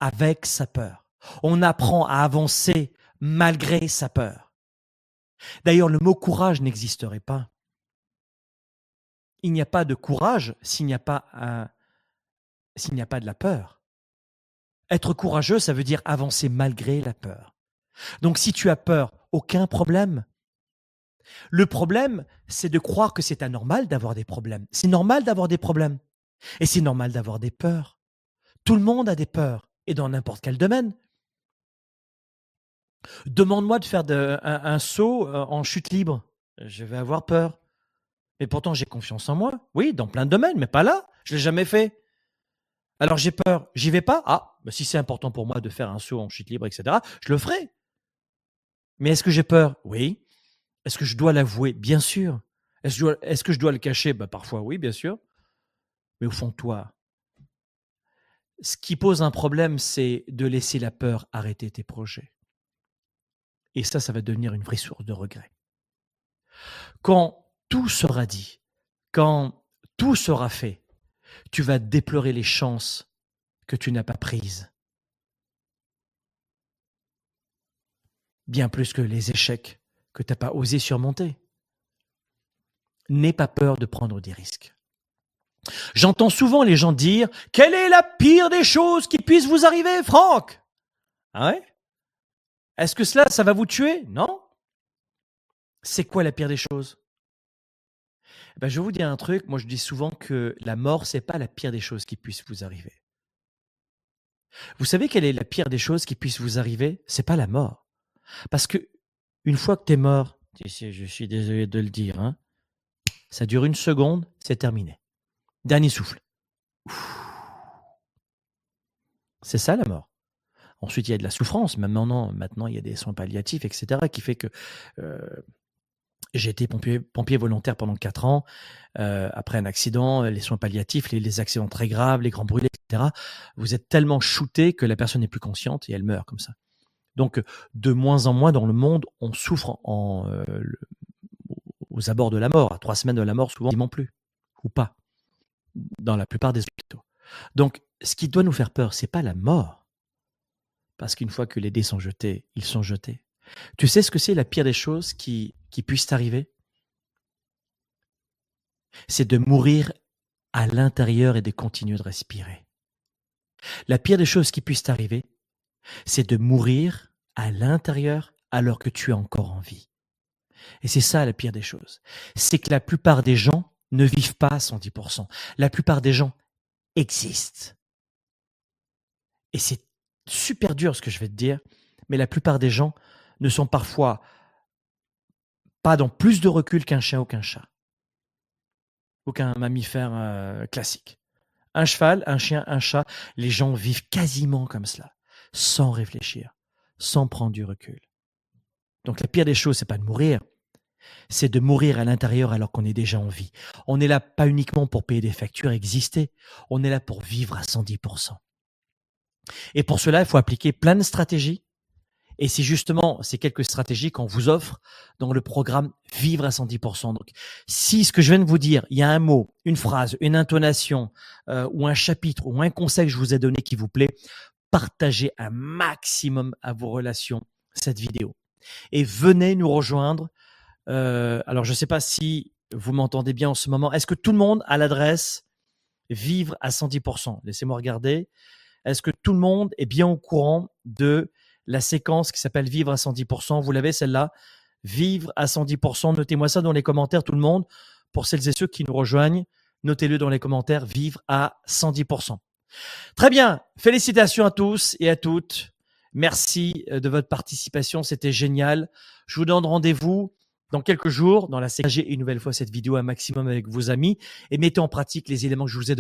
avec sa peur. On apprend à avancer malgré sa peur. D'ailleurs, le mot courage n'existerait pas. Il n'y a pas de courage s'il n'y a pas s'il n'y a pas de la peur. Être courageux, ça veut dire avancer malgré la peur. Donc si tu as peur, aucun problème. Le problème, c'est de croire que c'est anormal d'avoir des problèmes. C'est normal d'avoir des problèmes. Et c'est normal d'avoir des peurs. Tout le monde a des peurs, et dans n'importe quel domaine. Demande-moi de faire un, saut euh, en chute libre. Je vais avoir peur. Mais pourtant, j'ai confiance en moi. Oui, dans plein de domaines, mais pas là. Je l'ai jamais fait. Alors j'ai peur. J'y vais pas? Ah, bah, si c'est important pour moi de faire un saut en chute libre, etc., je le ferai. Mais est-ce que j'ai peur? Oui. Est-ce que je dois l'avouer? Bien sûr. Est-ce que je dois le cacher? Bah, Parfois oui, bien sûr. Mais au fond toi, ce qui pose un problème, c'est de laisser la peur arrêter tes projets. Et ça, ça va devenir une vraie source de regret. Quand tout sera dit, quand tout sera fait, tu vas déplorer les chances que tu n'as pas prises. Bien plus que les échecs que tu n'as pas osé surmonter. N'aie pas peur de prendre des risques. J'entends souvent les gens dire Quelle est la pire des choses qui puissent vous arriver, Franck? Ah ouais? Est-ce que cela, ça va vous tuer? Non C'est quoi la pire des choses? Ben, Je vais vous dire un truc. Moi, je dis souvent que la mort, c'est pas la pire des choses qui puissent vous arriver. Vous savez quelle est la pire des choses qui puissent vous arriver? C'est pas la mort. Parce que une fois que tu es mort, je suis désolé de le dire, hein, ça dure une seconde, c'est terminé. Dernier souffle. C'est ça la mort. Ensuite, il y a de la souffrance. Maintenant, maintenant, il y a des soins palliatifs, etc., qui fait que euh, j'ai été pompier, volontaire pendant 4 ans. Euh, après un accident, les soins palliatifs, les, les, accidents très graves, les grands brûlés, etc., vous êtes tellement shooté que la personne n'est plus consciente et elle meurt comme ça. Donc, de moins en moins dans le monde, on souffre euh, aux abords de la mort. À trois semaines de la mort, souvent, plus. Ou pas. dans la plupart des hôpitaux. Donc, ce qui doit nous faire peur, c'est pas la mort. Parce qu'une fois que les dés sont jetés, ils sont jetés. Tu sais ce que c'est la pire des choses qui, qui puissent t'arriver? C'est de mourir à l'intérieur et de continuer de respirer. La pire des choses qui puissent t'arriver, c'est de mourir à l'intérieur alors que tu es encore en vie. Et c'est ça la pire des choses. C'est que la plupart des gens ne vivent pas à 110%. La plupart des gens existent. Et c'est super dur ce que je vais te dire, mais la plupart des gens ne sont parfois pas dans plus de recul qu'un chien ou qu'un chat, ou qu'un mammifère euh, classique. Un cheval, un chien, un chat, les gens vivent quasiment comme cela, sans réfléchir, sans prendre du recul. Donc la pire des choses, c'est pas de mourir, c'est de mourir à l'intérieur alors qu'on est déjà en vie. On n'est là pas uniquement pour payer des factures, exister, on est là pour vivre à 110%. Et pour cela, il faut appliquer plein de stratégies. Et c'est justement ces quelques stratégies qu'on vous offre dans le programme Vivre à 110%. Donc, si ce que je viens de vous dire, il y a un mot, une phrase, une intonation, euh, ou un chapitre, ou un conseil que je vous ai donné qui vous plaît, partagez un maximum à vos relations cette vidéo. Et venez nous rejoindre. Euh, alors, je ne sais pas si vous m'entendez bien en ce moment. Est-ce que tout le monde a l'adresse Vivre à 110% Laissez-moi regarder. Est-ce que tout le monde est bien au courant de la séquence qui s'appelle Vivre à 110% Vous l'avez celle-là? Vivre à 110%. Notez-moi ça dans les commentaires, tout le monde. Pour celles et ceux qui nous rejoignent, notez-le dans les commentaires. Vivre à 110%. Très bien. Félicitations à tous et à toutes. Merci euh, de votre participation. C'était génial. Je vous donne rendez-vous dans quelques jours dans la séquence. Une nouvelle fois cette vidéo un maximum avec vos amis et mettez en pratique les éléments que je vous ai